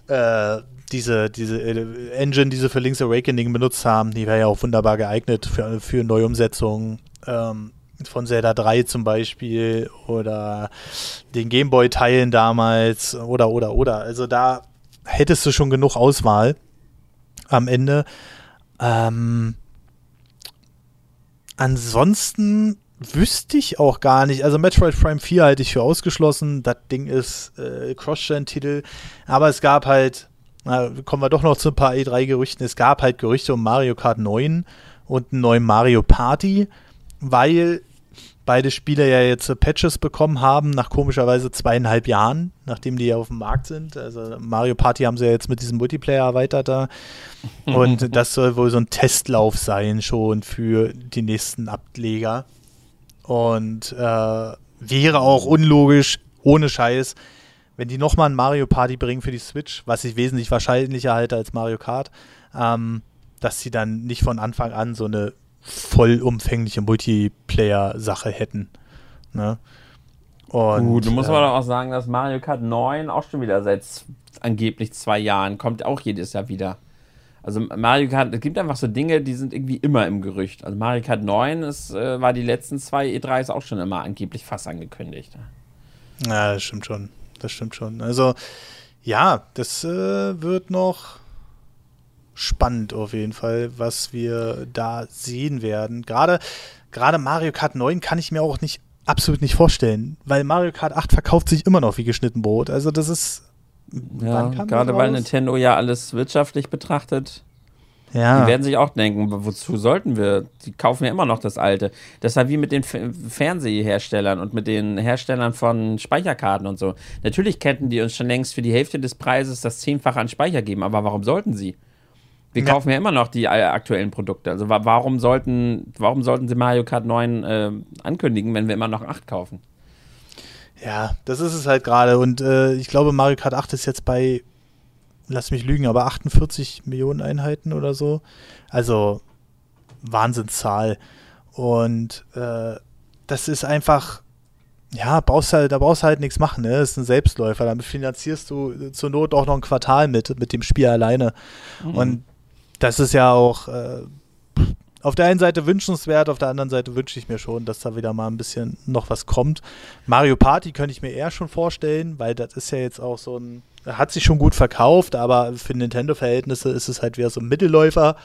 äh, diese, diese äh, Engine, die sie für Link's Awakening benutzt haben, die wäre ja auch wunderbar geeignet für, für Neuumsetzungen. Ähm, von Zelda 3 zum Beispiel oder den Gameboy-Teilen damals oder, oder, oder. Also da hättest du schon genug Auswahl am Ende. Ähm, ansonsten wüsste ich auch gar nicht. Also Metroid Prime 4 halte ich für ausgeschlossen. Das Ding ist äh, Cross-Gen-Titel. Aber es gab halt, na, kommen wir doch noch zu ein paar E3-Gerüchten. Es gab halt Gerüchte um Mario Kart 9 und einen neuen Mario Party, weil beide Spiele ja jetzt Patches bekommen haben, nach komischerweise zweieinhalb Jahren, nachdem die ja auf dem Markt sind. Also Mario Party haben sie ja jetzt mit diesem Multiplayer erweitert da. Und das soll wohl so ein Testlauf sein schon für die nächsten Ableger. Und äh, wäre auch unlogisch, ohne Scheiß, wenn die nochmal ein Mario Party bringen für die Switch, was ich wesentlich wahrscheinlicher halte als Mario Kart, ähm, dass sie dann nicht von Anfang an so eine vollumfängliche Multiplayer-Sache hätten. Ne? Und, Gut, du musst äh, aber auch sagen, dass Mario Kart 9 auch schon wieder seit angeblich zwei Jahren kommt, auch jedes Jahr wieder. Also Mario Kart, es gibt einfach so Dinge, die sind irgendwie immer im Gerücht. Also Mario Kart 9 ist, äh, war die letzten zwei E3s auch schon immer angeblich fast angekündigt. Ja, das stimmt schon. Das stimmt schon. Also ja, das äh, wird noch spannend auf jeden Fall, was wir da sehen werden. Gerade, gerade Mario Kart 9 kann ich mir auch nicht absolut nicht vorstellen, weil Mario Kart 8 verkauft sich immer noch wie geschnitten Brot. Also das ist ja, gerade weil Nintendo ja alles wirtschaftlich betrachtet. Ja. Die werden sich auch denken, wozu sollten wir? Die kaufen ja immer noch das alte. Das ist halt wie mit den Fernseherstellern und mit den Herstellern von Speicherkarten und so. Natürlich könnten die uns schon längst für die Hälfte des Preises das Zehnfache an Speicher geben, aber warum sollten sie? Wir ja. kaufen ja immer noch die aktuellen Produkte. Also warum sollten, warum sollten sie Mario Kart 9 äh, ankündigen, wenn wir immer noch 8 kaufen? Ja, das ist es halt gerade. Und äh, ich glaube, Mario Kart 8 ist jetzt bei, lass mich lügen, aber 48 Millionen Einheiten oder so. Also Wahnsinnszahl. Und äh, das ist einfach, ja, brauchst halt, da brauchst du halt nichts machen, ne? Das ist ein Selbstläufer. Damit finanzierst du zur Not auch noch ein Quartal mit, mit dem Spiel alleine. Mhm. Und das ist ja auch äh, auf der einen Seite wünschenswert, auf der anderen Seite wünsche ich mir schon, dass da wieder mal ein bisschen noch was kommt. Mario Party könnte ich mir eher schon vorstellen, weil das ist ja jetzt auch so ein, hat sich schon gut verkauft, aber für Nintendo-Verhältnisse ist es halt wieder so ein Mittelläufer.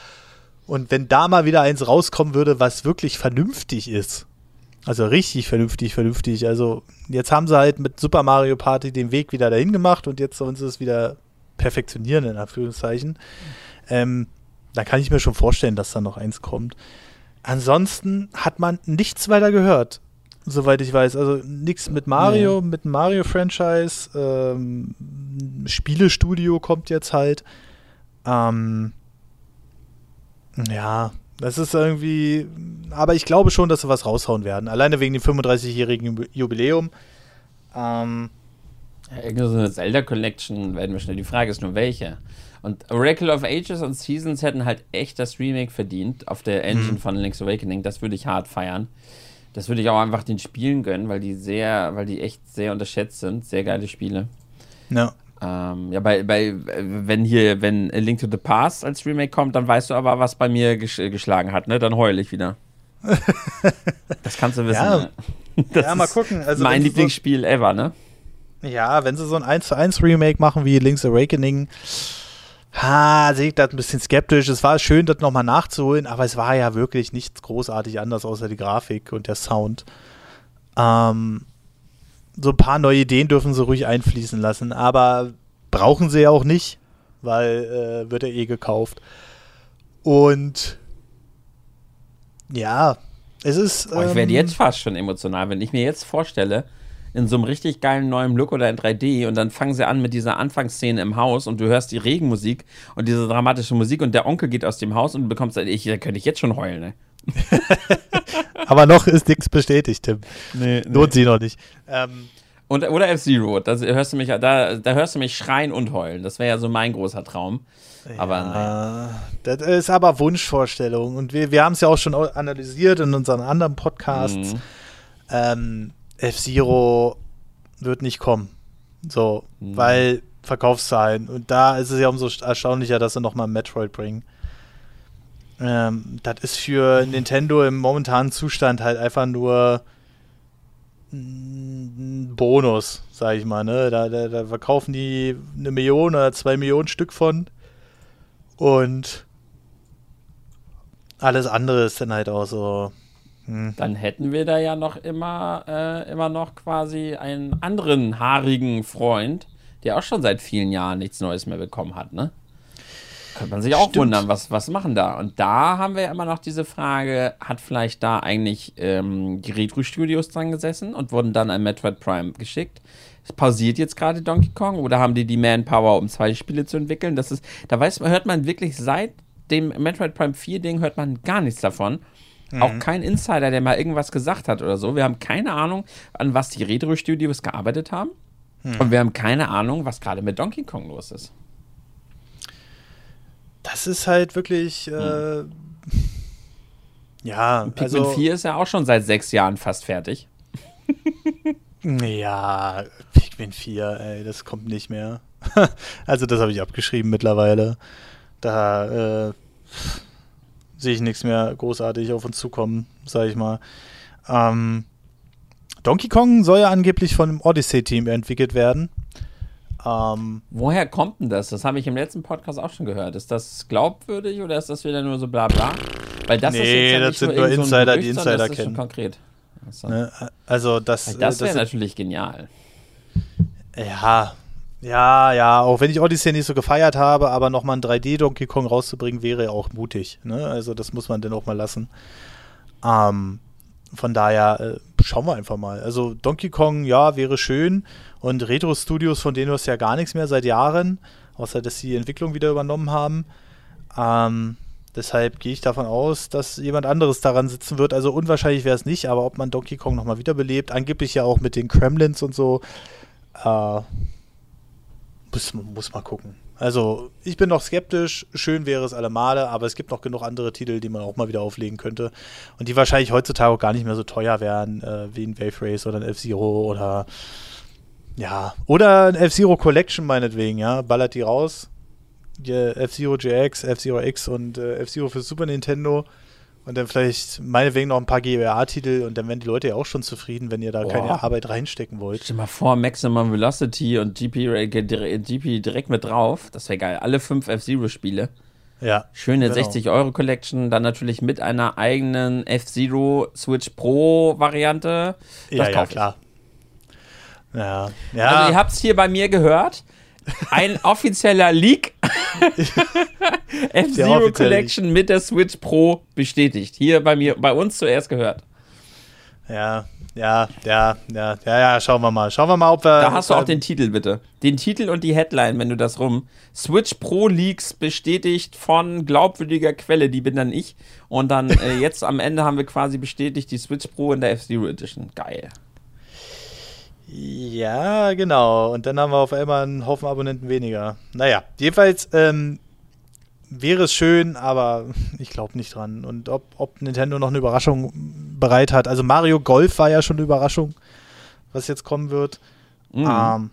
Und wenn da mal wieder eins rauskommen würde, was wirklich vernünftig ist, also richtig vernünftig, vernünftig. Also jetzt haben sie halt mit Super Mario Party den Weg wieder dahin gemacht und jetzt sollen sie es wieder perfektionieren, in Anführungszeichen. Ähm, da kann ich mir schon vorstellen, dass da noch eins kommt. Ansonsten hat man nichts weiter gehört, soweit ich weiß. Also nichts mit Mario, nee. mit Mario-Franchise. Ähm, Spielestudio kommt jetzt halt. Ähm, ja, das ist irgendwie. Aber ich glaube schon, dass sie was raushauen werden. Alleine wegen dem 35-jährigen Jubiläum. Ähm, ja, irgendeine so eine Zelda Collection werden wir schnell. Die Frage ist nur, welche. Und Oracle of Ages und Seasons hätten halt echt das Remake verdient auf der Engine mhm. von Link's Awakening. Das würde ich hart feiern. Das würde ich auch einfach den Spielen gönnen, weil die sehr, weil die echt sehr unterschätzt sind. Sehr geile Spiele. Ja. Ähm, ja, bei, bei, wenn hier, wenn A Link to the Past als Remake kommt, dann weißt du aber, was bei mir ges geschlagen hat, ne? Dann heul ich wieder. das kannst du wissen. Ja, ne? ja mal gucken. Also, mein Lieblingsspiel so, ever, ne? Ja, wenn sie so ein 1 zu 1 Remake machen wie Link's Awakening, ha, sehe ich das ein bisschen skeptisch. Es war schön, das nochmal nachzuholen, aber es war ja wirklich nichts großartig anders außer die Grafik und der Sound. Ähm, so ein paar neue Ideen dürfen sie ruhig einfließen lassen, aber brauchen sie ja auch nicht, weil äh, wird ja eh gekauft. Und ja, es ist. Ähm, oh, ich werde ähm, jetzt fast schon emotional, wenn ich mir jetzt vorstelle, in so einem richtig geilen neuen Look oder in 3D und dann fangen sie an mit dieser Anfangsszene im Haus und du hörst die Regenmusik und diese dramatische Musik und der Onkel geht aus dem Haus und du bekommst, ich, da könnte ich jetzt schon heulen, ne? Aber noch ist nichts bestätigt, Tim. Nee, Lohnt nee. sie noch nicht. Ähm, Und, oder F-Zero, da hörst du mich, da, da hörst du mich schreien und heulen. Das wäre ja so mein großer Traum. Aber ja, Das ist aber Wunschvorstellung. Und wir, wir haben es ja auch schon analysiert in unseren anderen Podcasts. Mhm. Ähm, F-Zero wird nicht kommen. So, mhm. weil Verkaufszahlen. Und da ist es ja umso erstaunlicher, dass sie nochmal Metroid bringen. Ähm, das ist für Nintendo im momentanen Zustand halt einfach nur ein Bonus, sag ich mal. Ne? Da, da, da verkaufen die eine Million oder zwei Millionen Stück von. Und alles andere ist dann halt auch so. Hm. Dann hätten wir da ja noch immer, äh, immer noch quasi einen anderen haarigen Freund, der auch schon seit vielen Jahren nichts Neues mehr bekommen hat, ne? Könnte man sich auch Stimmt. wundern, was, was machen da? Und da haben wir ja immer noch diese Frage, hat vielleicht da eigentlich ähm, die Retro-Studios dran gesessen und wurden dann an Metroid Prime geschickt? Es pausiert jetzt gerade Donkey Kong oder haben die die Manpower, um zwei Spiele zu entwickeln? Das ist, da weiß, hört man wirklich seit dem Metroid Prime 4 Ding hört man gar nichts davon. Mhm. Auch kein Insider, der mal irgendwas gesagt hat oder so. Wir haben keine Ahnung, an was die Retro-Studios gearbeitet haben. Mhm. Und wir haben keine Ahnung, was gerade mit Donkey Kong los ist. Das ist halt wirklich. Äh, hm. Ja, Pikmin also, 4 ist ja auch schon seit sechs Jahren fast fertig. ja, Pikmin 4, ey, das kommt nicht mehr. also, das habe ich abgeschrieben mittlerweile. Da äh, sehe ich nichts mehr großartig auf uns zukommen, sage ich mal. Ähm, Donkey Kong soll ja angeblich von dem Odyssey-Team entwickelt werden. Ähm, Woher kommt denn das? Das habe ich im letzten Podcast auch schon gehört. Ist das glaubwürdig oder ist das wieder nur so bla bla? Weil das nee, ist jetzt ja das sind nur Insider, so Gerücht, die Insider kennen. konkret. Also, ne? also das, Weil das wäre natürlich genial. Ja, ja, ja, auch wenn ich Odyssey nicht so gefeiert habe, aber nochmal ein 3D-Donkey Kong rauszubringen, wäre auch mutig. Ne? Also das muss man dann auch mal lassen. Ähm, von daher äh, schauen wir einfach mal. Also Donkey Kong, ja, wäre schön. Und Retro Studios, von denen du ja gar nichts mehr seit Jahren, außer dass sie die Entwicklung wieder übernommen haben. Ähm, deshalb gehe ich davon aus, dass jemand anderes daran sitzen wird. Also unwahrscheinlich wäre es nicht, aber ob man Donkey Kong nochmal wiederbelebt, angeblich ja auch mit den Kremlins und so, äh, muss, muss mal gucken. Also, ich bin noch skeptisch. Schön wäre es alle Male, aber es gibt noch genug andere Titel, die man auch mal wieder auflegen könnte. Und die wahrscheinlich heutzutage auch gar nicht mehr so teuer wären, äh, wie ein Wave Race oder ein F-Zero oder. Ja, oder ein F-Zero Collection meinetwegen, ja. Ballert die raus. F-Zero GX, F-Zero X und äh, F-Zero für Super Nintendo. Und dann vielleicht meinetwegen noch ein paar GBA-Titel und dann wären die Leute ja auch schon zufrieden, wenn ihr da Boah. keine Arbeit reinstecken wollt. Stell mal vor, Maximum Velocity und GP, GP direkt mit drauf. Das wäre geil. Alle fünf F-Zero-Spiele. Ja. Schöne genau. 60-Euro-Collection, dann natürlich mit einer eigenen F-Zero Switch Pro-Variante. Ja, ja, klar. Ja. ja. Also, ihr habt es hier bei mir gehört. Ein offizieller Leak. F-Zero Collection mit der Switch Pro bestätigt. Hier bei mir, bei uns zuerst gehört. Ja, ja, ja, ja, ja, ja, schauen wir mal. Schauen wir mal, ob wir. Da hast du auch den Titel, bitte. Den Titel und die Headline, wenn du das rum. Switch Pro Leaks bestätigt von glaubwürdiger Quelle, die bin dann ich. Und dann äh, jetzt am Ende haben wir quasi bestätigt die Switch Pro in der F-Zero Edition. Geil. Ja, genau. Und dann haben wir auf einmal einen Haufen Abonnenten weniger. Naja, jedenfalls ähm, wäre es schön, aber ich glaube nicht dran. Und ob, ob Nintendo noch eine Überraschung bereit hat. Also Mario Golf war ja schon eine Überraschung, was jetzt kommen wird. Mhm. Ähm,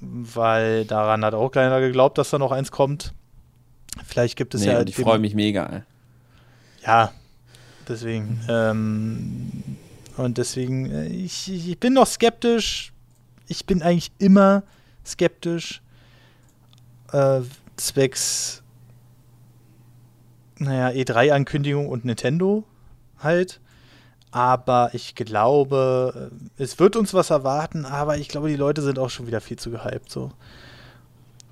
weil daran hat auch keiner geglaubt, dass da noch eins kommt. Vielleicht gibt es nee, ja. Ich freue mich mega. Ja, deswegen. Ähm, und deswegen, äh, ich, ich bin noch skeptisch. Ich bin eigentlich immer skeptisch. Äh, zwecks, naja, E3-Ankündigung und Nintendo halt. Aber ich glaube, äh, es wird uns was erwarten, aber ich glaube, die Leute sind auch schon wieder viel zu gehypt. So.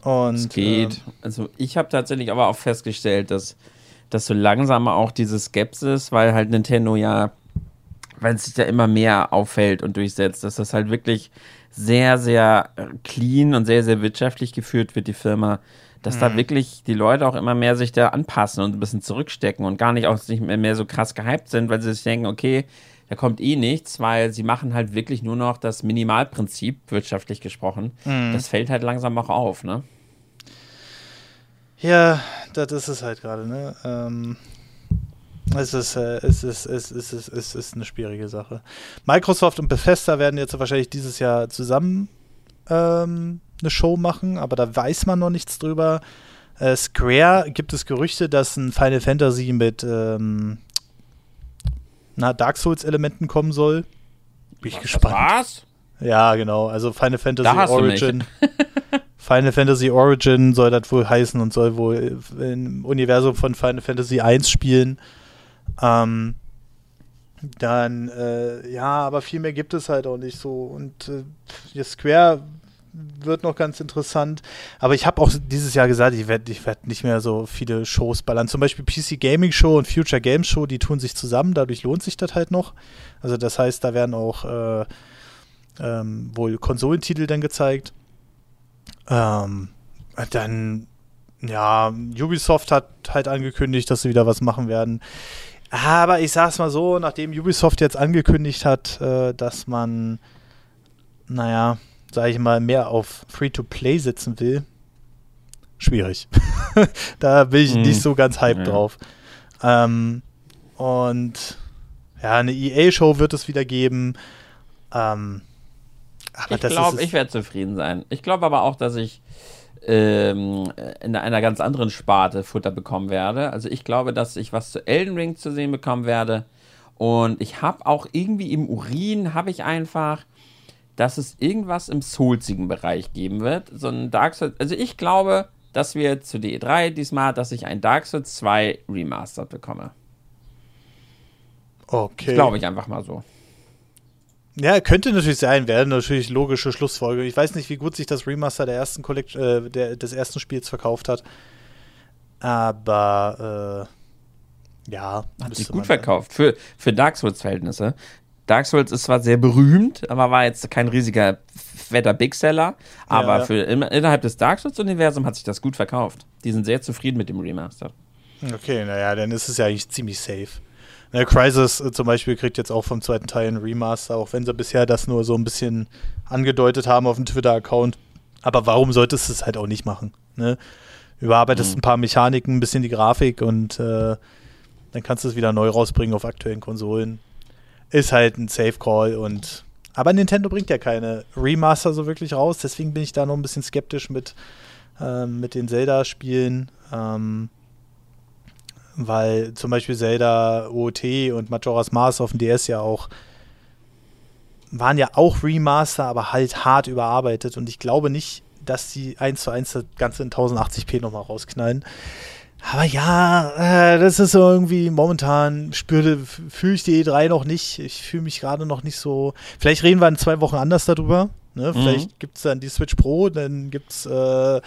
Und, es geht. Ähm, also ich habe tatsächlich aber auch festgestellt, dass, dass so langsam auch diese Skepsis, weil halt Nintendo ja weil es sich da immer mehr auffällt und durchsetzt, dass das halt wirklich sehr, sehr äh, clean und sehr, sehr wirtschaftlich geführt wird, die Firma. Dass mhm. da wirklich die Leute auch immer mehr sich da anpassen und ein bisschen zurückstecken und gar nicht auch nicht mehr, mehr so krass gehypt sind, weil sie sich denken, okay, da kommt eh nichts, weil sie machen halt wirklich nur noch das Minimalprinzip, wirtschaftlich gesprochen. Mhm. Das fällt halt langsam auch auf, ne? Ja, das ist es halt gerade, ne? Ähm, es ist, äh, es, ist, es, ist, es, ist, es ist eine schwierige Sache. Microsoft und Bethesda werden jetzt wahrscheinlich dieses Jahr zusammen ähm, eine Show machen, aber da weiß man noch nichts drüber. Äh, Square gibt es Gerüchte, dass ein Final Fantasy mit ähm, na, Dark Souls-Elementen kommen soll. Bin ich Was, gespannt. Was? Ja, genau. Also Final Fantasy Origin. Final Fantasy Origin soll das wohl heißen und soll wohl im Universum von Final Fantasy 1 spielen. Ähm, dann, äh, ja, aber viel mehr gibt es halt auch nicht so. Und äh, Square wird noch ganz interessant. Aber ich habe auch dieses Jahr gesagt, ich werde ich werd nicht mehr so viele Shows ballern. Zum Beispiel PC Gaming Show und Future Games Show, die tun sich zusammen, dadurch lohnt sich das halt noch. Also das heißt, da werden auch äh, ähm, wohl Konsolentitel dann gezeigt. Ähm, dann, ja, Ubisoft hat halt angekündigt, dass sie wieder was machen werden. Aber ich sag's mal so, nachdem Ubisoft jetzt angekündigt hat, äh, dass man, naja, sage ich mal, mehr auf Free-to-Play sitzen will, schwierig. da bin ich mhm. nicht so ganz hyped ja. drauf. Ähm, und ja, eine EA-Show wird es wieder geben. Ähm, ich glaube, ich werde zufrieden sein. Ich glaube aber auch, dass ich ähm, in einer ganz anderen Sparte Futter bekommen werde. Also ich glaube, dass ich was zu Elden Ring zu sehen bekommen werde. Und ich habe auch irgendwie im Urin, habe ich einfach dass es irgendwas im Soulsigen Bereich geben wird. So ein Dark Souls. Also ich glaube, dass wir zu DE3 diesmal, dass ich ein Dark Souls 2 Remastered bekomme. Okay. Glaube ich einfach mal so. Ja, könnte natürlich sein, wäre natürlich logische Schlussfolgerung. Ich weiß nicht, wie gut sich das Remaster der ersten Collect äh, der, des ersten Spiels verkauft hat. Aber äh, ja. Hat sich gut verkauft. Für, für Dark Souls-Verhältnisse. Dark Souls ist zwar sehr berühmt, aber war jetzt kein riesiger fetter Big Seller. Aber ja. für innerhalb des Dark Souls-Universums hat sich das gut verkauft. Die sind sehr zufrieden mit dem Remaster. Okay, naja, dann ist es ja eigentlich ziemlich safe. Ne, Crisis äh, zum Beispiel kriegt jetzt auch vom zweiten Teil ein Remaster, auch wenn sie bisher das nur so ein bisschen angedeutet haben auf dem Twitter-Account. Aber warum solltest du es halt auch nicht machen? Ne? Überarbeitest mhm. ein paar Mechaniken, ein bisschen die Grafik und äh, dann kannst du es wieder neu rausbringen auf aktuellen Konsolen ist halt ein Safe Call und aber Nintendo bringt ja keine Remaster so wirklich raus, deswegen bin ich da noch ein bisschen skeptisch mit, ähm, mit den Zelda-Spielen. Ähm, weil zum Beispiel Zelda OOT und Majora's Mask auf dem DS ja auch waren ja auch Remaster, aber halt hart überarbeitet und ich glaube nicht, dass sie eins zu eins das Ganze in 1080p nochmal rausknallen. Aber ja, äh, das ist so irgendwie momentan spürte, fühle ich die E3 noch nicht. Ich fühle mich gerade noch nicht so. Vielleicht reden wir in zwei Wochen anders darüber. Ne? Mhm. Vielleicht gibt es dann die Switch Pro, dann gibt es äh,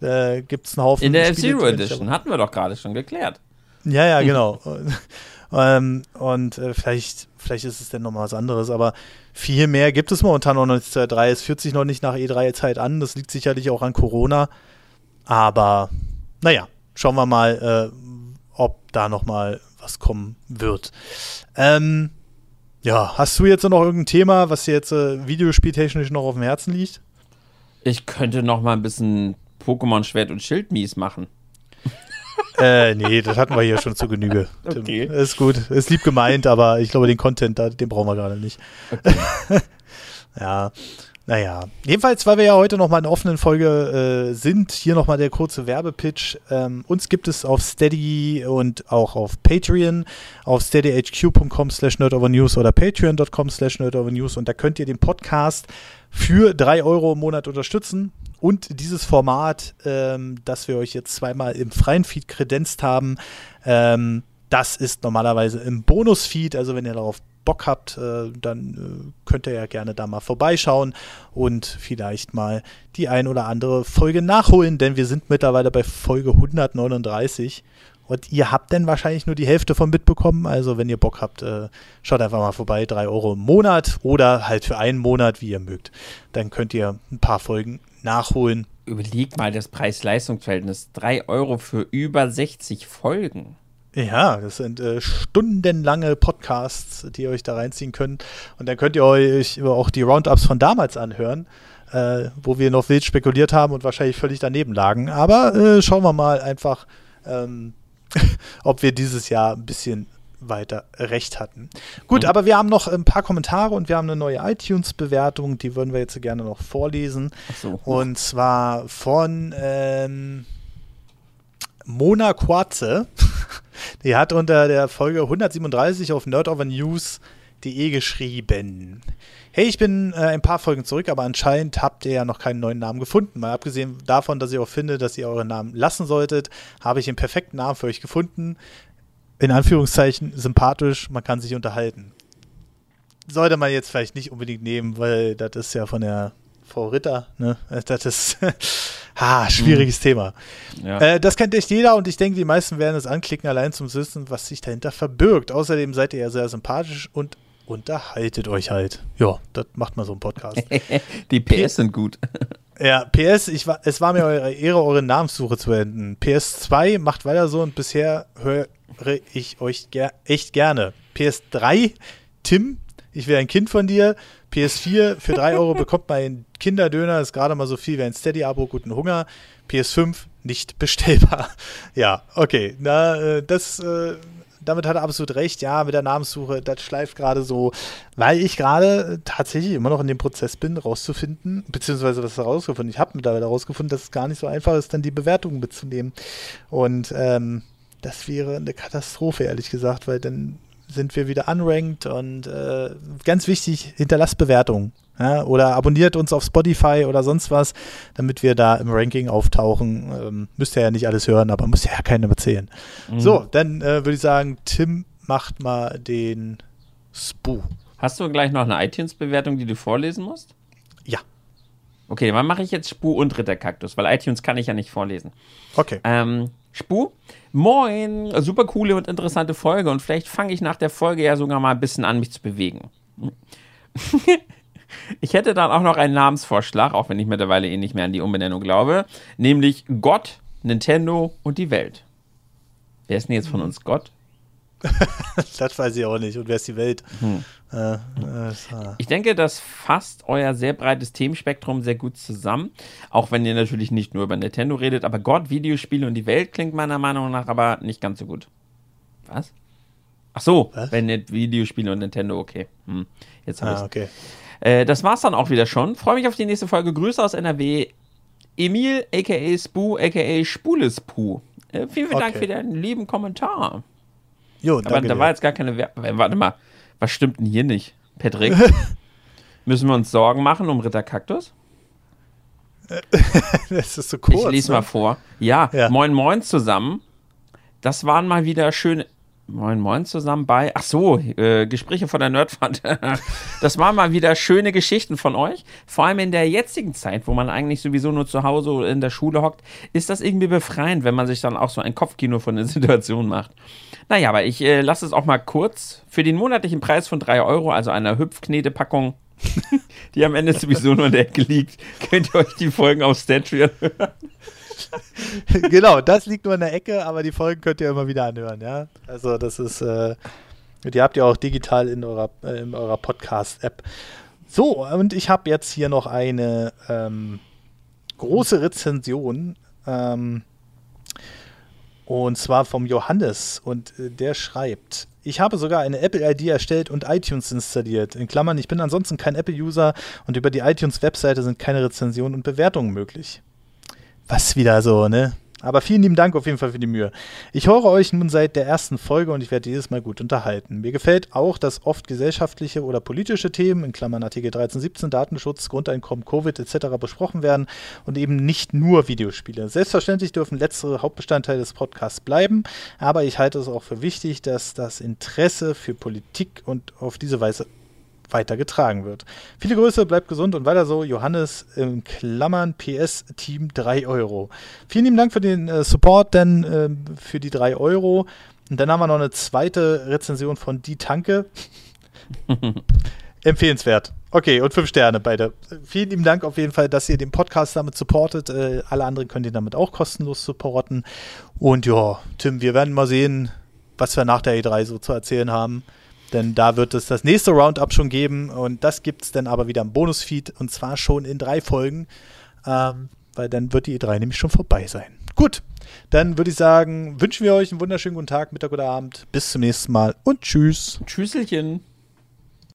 äh, gibt's einen Haufen. In der F-Zero Edition hatten wir doch gerade schon geklärt. Ja, ja, genau. ähm, und äh, vielleicht, vielleicht ist es dann nochmal was anderes, aber viel mehr gibt es momentan noch nicht. 3 es fühlt sich noch nicht nach E3-Zeit an. Das liegt sicherlich auch an Corona. Aber naja, schauen wir mal, äh, ob da noch mal was kommen wird. Ähm, ja, hast du jetzt noch irgendein Thema, was dir jetzt äh, videospieltechnisch noch auf dem Herzen liegt? Ich könnte noch mal ein bisschen Pokémon Schwert und Schild mies machen. äh, nee, das hatten wir hier schon zu Genüge. Okay. Ist gut, ist lieb gemeint, aber ich glaube, den Content, den brauchen wir gerade nicht. Okay. ja. Naja, jedenfalls, weil wir ja heute nochmal in einer offenen Folge äh, sind, hier nochmal der kurze Werbepitch. Ähm, uns gibt es auf Steady und auch auf Patreon, auf steadyhq.com slash nerdovernews oder patreon.com slash nerdovernews und da könnt ihr den Podcast für drei Euro im Monat unterstützen. Und dieses Format, ähm, das wir euch jetzt zweimal im freien Feed kredenzt haben, ähm, das ist normalerweise im Bonus-Feed. Also wenn ihr darauf Bock habt, äh, dann äh, könnt ihr ja gerne da mal vorbeischauen und vielleicht mal die ein oder andere Folge nachholen, denn wir sind mittlerweile bei Folge 139 und ihr habt dann wahrscheinlich nur die Hälfte von mitbekommen. Also wenn ihr Bock habt, äh, schaut einfach mal vorbei, 3 Euro im Monat oder halt für einen Monat, wie ihr mögt. Dann könnt ihr ein paar Folgen nachholen. Überleg mal das Preis-Leistungs-Verhältnis. 3 Euro für über 60 Folgen. Ja, das sind äh, stundenlange Podcasts, die ihr euch da reinziehen könnt. Und dann könnt ihr euch auch die Roundups von damals anhören, äh, wo wir noch wild spekuliert haben und wahrscheinlich völlig daneben lagen. Aber äh, schauen wir mal einfach, ähm, ob wir dieses Jahr ein bisschen weiter recht hatten. Gut, mhm. aber wir haben noch ein paar Kommentare und wir haben eine neue iTunes-Bewertung, die würden wir jetzt gerne noch vorlesen. So. Und zwar von ähm, Mona Quarze. Die hat unter der Folge 137 auf nerdovernews.de geschrieben. Hey, ich bin äh, ein paar Folgen zurück, aber anscheinend habt ihr ja noch keinen neuen Namen gefunden. Mal abgesehen davon, dass ich auch finde, dass ihr euren Namen lassen solltet, habe ich den perfekten Namen für euch gefunden in Anführungszeichen sympathisch, man kann sich unterhalten. Sollte man jetzt vielleicht nicht unbedingt nehmen, weil das ist ja von der Frau Ritter, ne? Das ist ha, schwieriges mhm. Thema. Ja. Äh, das kennt echt jeder und ich denke, die meisten werden es anklicken, allein zum Wissen, was sich dahinter verbirgt. Außerdem seid ihr ja sehr sympathisch und unterhaltet euch halt. Ja, das macht man so ein Podcast. die PS sind gut. Ja, PS, ich war, es war mir eure Ehre, eure Namenssuche zu enden. PS2 macht weiter so und bisher höre ich euch ger echt gerne. PS3, Tim, ich will ein Kind von dir. PS4, für 3 Euro bekommt man einen Kinderdöner, ist gerade mal so viel wie ein Steady-Abo, guten Hunger. PS5, nicht bestellbar. Ja, okay. Na, äh, das, äh, damit hat er absolut recht. Ja, mit der Namenssuche, das schleift gerade so, weil ich gerade tatsächlich immer noch in dem Prozess bin, rauszufinden, beziehungsweise was herausgefunden. Ich habe mittlerweile herausgefunden, dass es gar nicht so einfach ist, dann die Bewertungen mitzunehmen. Und ähm, das wäre eine Katastrophe, ehrlich gesagt, weil dann sind wir wieder unranked und äh, ganz wichtig, hinterlasst Bewertungen. Ja, oder abonniert uns auf Spotify oder sonst was, damit wir da im Ranking auftauchen. Ähm, müsst ihr ja nicht alles hören, aber muss ja keinem erzählen. Mhm. So, dann äh, würde ich sagen, Tim macht mal den Spoo. Hast du gleich noch eine iTunes-Bewertung, die du vorlesen musst? Ja. Okay, dann mache ich jetzt Spu und Ritterkaktus, weil iTunes kann ich ja nicht vorlesen. Okay. Ähm, Spu, moin, super coole und interessante Folge und vielleicht fange ich nach der Folge ja sogar mal ein bisschen an, mich zu bewegen. ich hätte dann auch noch einen Namensvorschlag, auch wenn ich mittlerweile eh nicht mehr an die Umbenennung glaube, nämlich Gott, Nintendo und die Welt. Wer ist denn jetzt von uns Gott? das weiß ich auch nicht. Und wer ist die Welt? Hm. Äh, äh, ich denke, das fasst euer sehr breites Themenspektrum sehr gut zusammen. Auch wenn ihr natürlich nicht nur über Nintendo redet, aber Gott, Videospiele und die Welt klingt meiner Meinung nach aber nicht ganz so gut. Was? Ach so, Was? wenn nicht Videospiele und Nintendo, okay. Hm. Jetzt habe ah, okay. Äh, das war's dann auch wieder schon. Freue mich auf die nächste Folge. Grüße aus NRW. Emil, aka Spu, aka Spulespu. Äh, vielen, vielen okay. Dank für deinen lieben Kommentar. Jo, Aber da war jetzt gar keine Werbung. Warte mal, was stimmt denn hier nicht? Patrick, müssen wir uns Sorgen machen um Ritter Kaktus? das ist so kurz. Ich lese ne? mal vor. Ja, ja, moin moin zusammen. Das waren mal wieder schöne. Moin Moin zusammen bei. Ach so, äh, Gespräche von der Nerdfund. das waren mal wieder schöne Geschichten von euch. Vor allem in der jetzigen Zeit, wo man eigentlich sowieso nur zu Hause in der Schule hockt, ist das irgendwie befreiend, wenn man sich dann auch so ein Kopfkino von der Situation macht. Naja, aber ich äh, lasse es auch mal kurz. Für den monatlichen Preis von 3 Euro, also einer Hüpfknete-Packung, die am Ende sowieso nur in der Ecke liegt, könnt ihr euch die Folgen auf Statria hören. genau, das liegt nur in der Ecke, aber die Folgen könnt ihr immer wieder anhören, ja. Also das ist, äh, die habt ihr auch digital in eurer, äh, eurer Podcast-App. So, und ich habe jetzt hier noch eine ähm, große Rezension. Ähm, und zwar vom Johannes. Und äh, der schreibt, ich habe sogar eine Apple-ID erstellt und iTunes installiert. In Klammern, ich bin ansonsten kein Apple-User und über die iTunes-Webseite sind keine Rezensionen und Bewertungen möglich was wieder so, ne? Aber vielen lieben Dank auf jeden Fall für die Mühe. Ich höre euch nun seit der ersten Folge und ich werde jedes Mal gut unterhalten. Mir gefällt auch, dass oft gesellschaftliche oder politische Themen, in Klammern Artikel 13, 17, Datenschutz, Grundeinkommen, Covid etc. besprochen werden und eben nicht nur Videospiele. Selbstverständlich dürfen letztere Hauptbestandteile des Podcasts bleiben, aber ich halte es auch für wichtig, dass das Interesse für Politik und auf diese Weise weitergetragen wird. Viele Grüße, bleibt gesund und weiter so. Johannes in Klammern PS Team 3 Euro. Vielen lieben Dank für den äh, Support, denn äh, für die 3 Euro. Und dann haben wir noch eine zweite Rezension von Die Tanke. Empfehlenswert. Okay, und fünf Sterne beide. Vielen lieben Dank auf jeden Fall, dass ihr den Podcast damit supportet. Äh, alle anderen könnt ihr damit auch kostenlos supporten. Und ja, Tim, wir werden mal sehen, was wir nach der E3 so zu erzählen haben. Denn da wird es das nächste Roundup schon geben und das gibt es dann aber wieder im Bonusfeed und zwar schon in drei Folgen, ähm, weil dann wird die E3 nämlich schon vorbei sein. Gut, dann würde ich sagen, wünschen wir euch einen wunderschönen guten Tag, Mittag oder Abend. Bis zum nächsten Mal und tschüss. Tschüsselchen.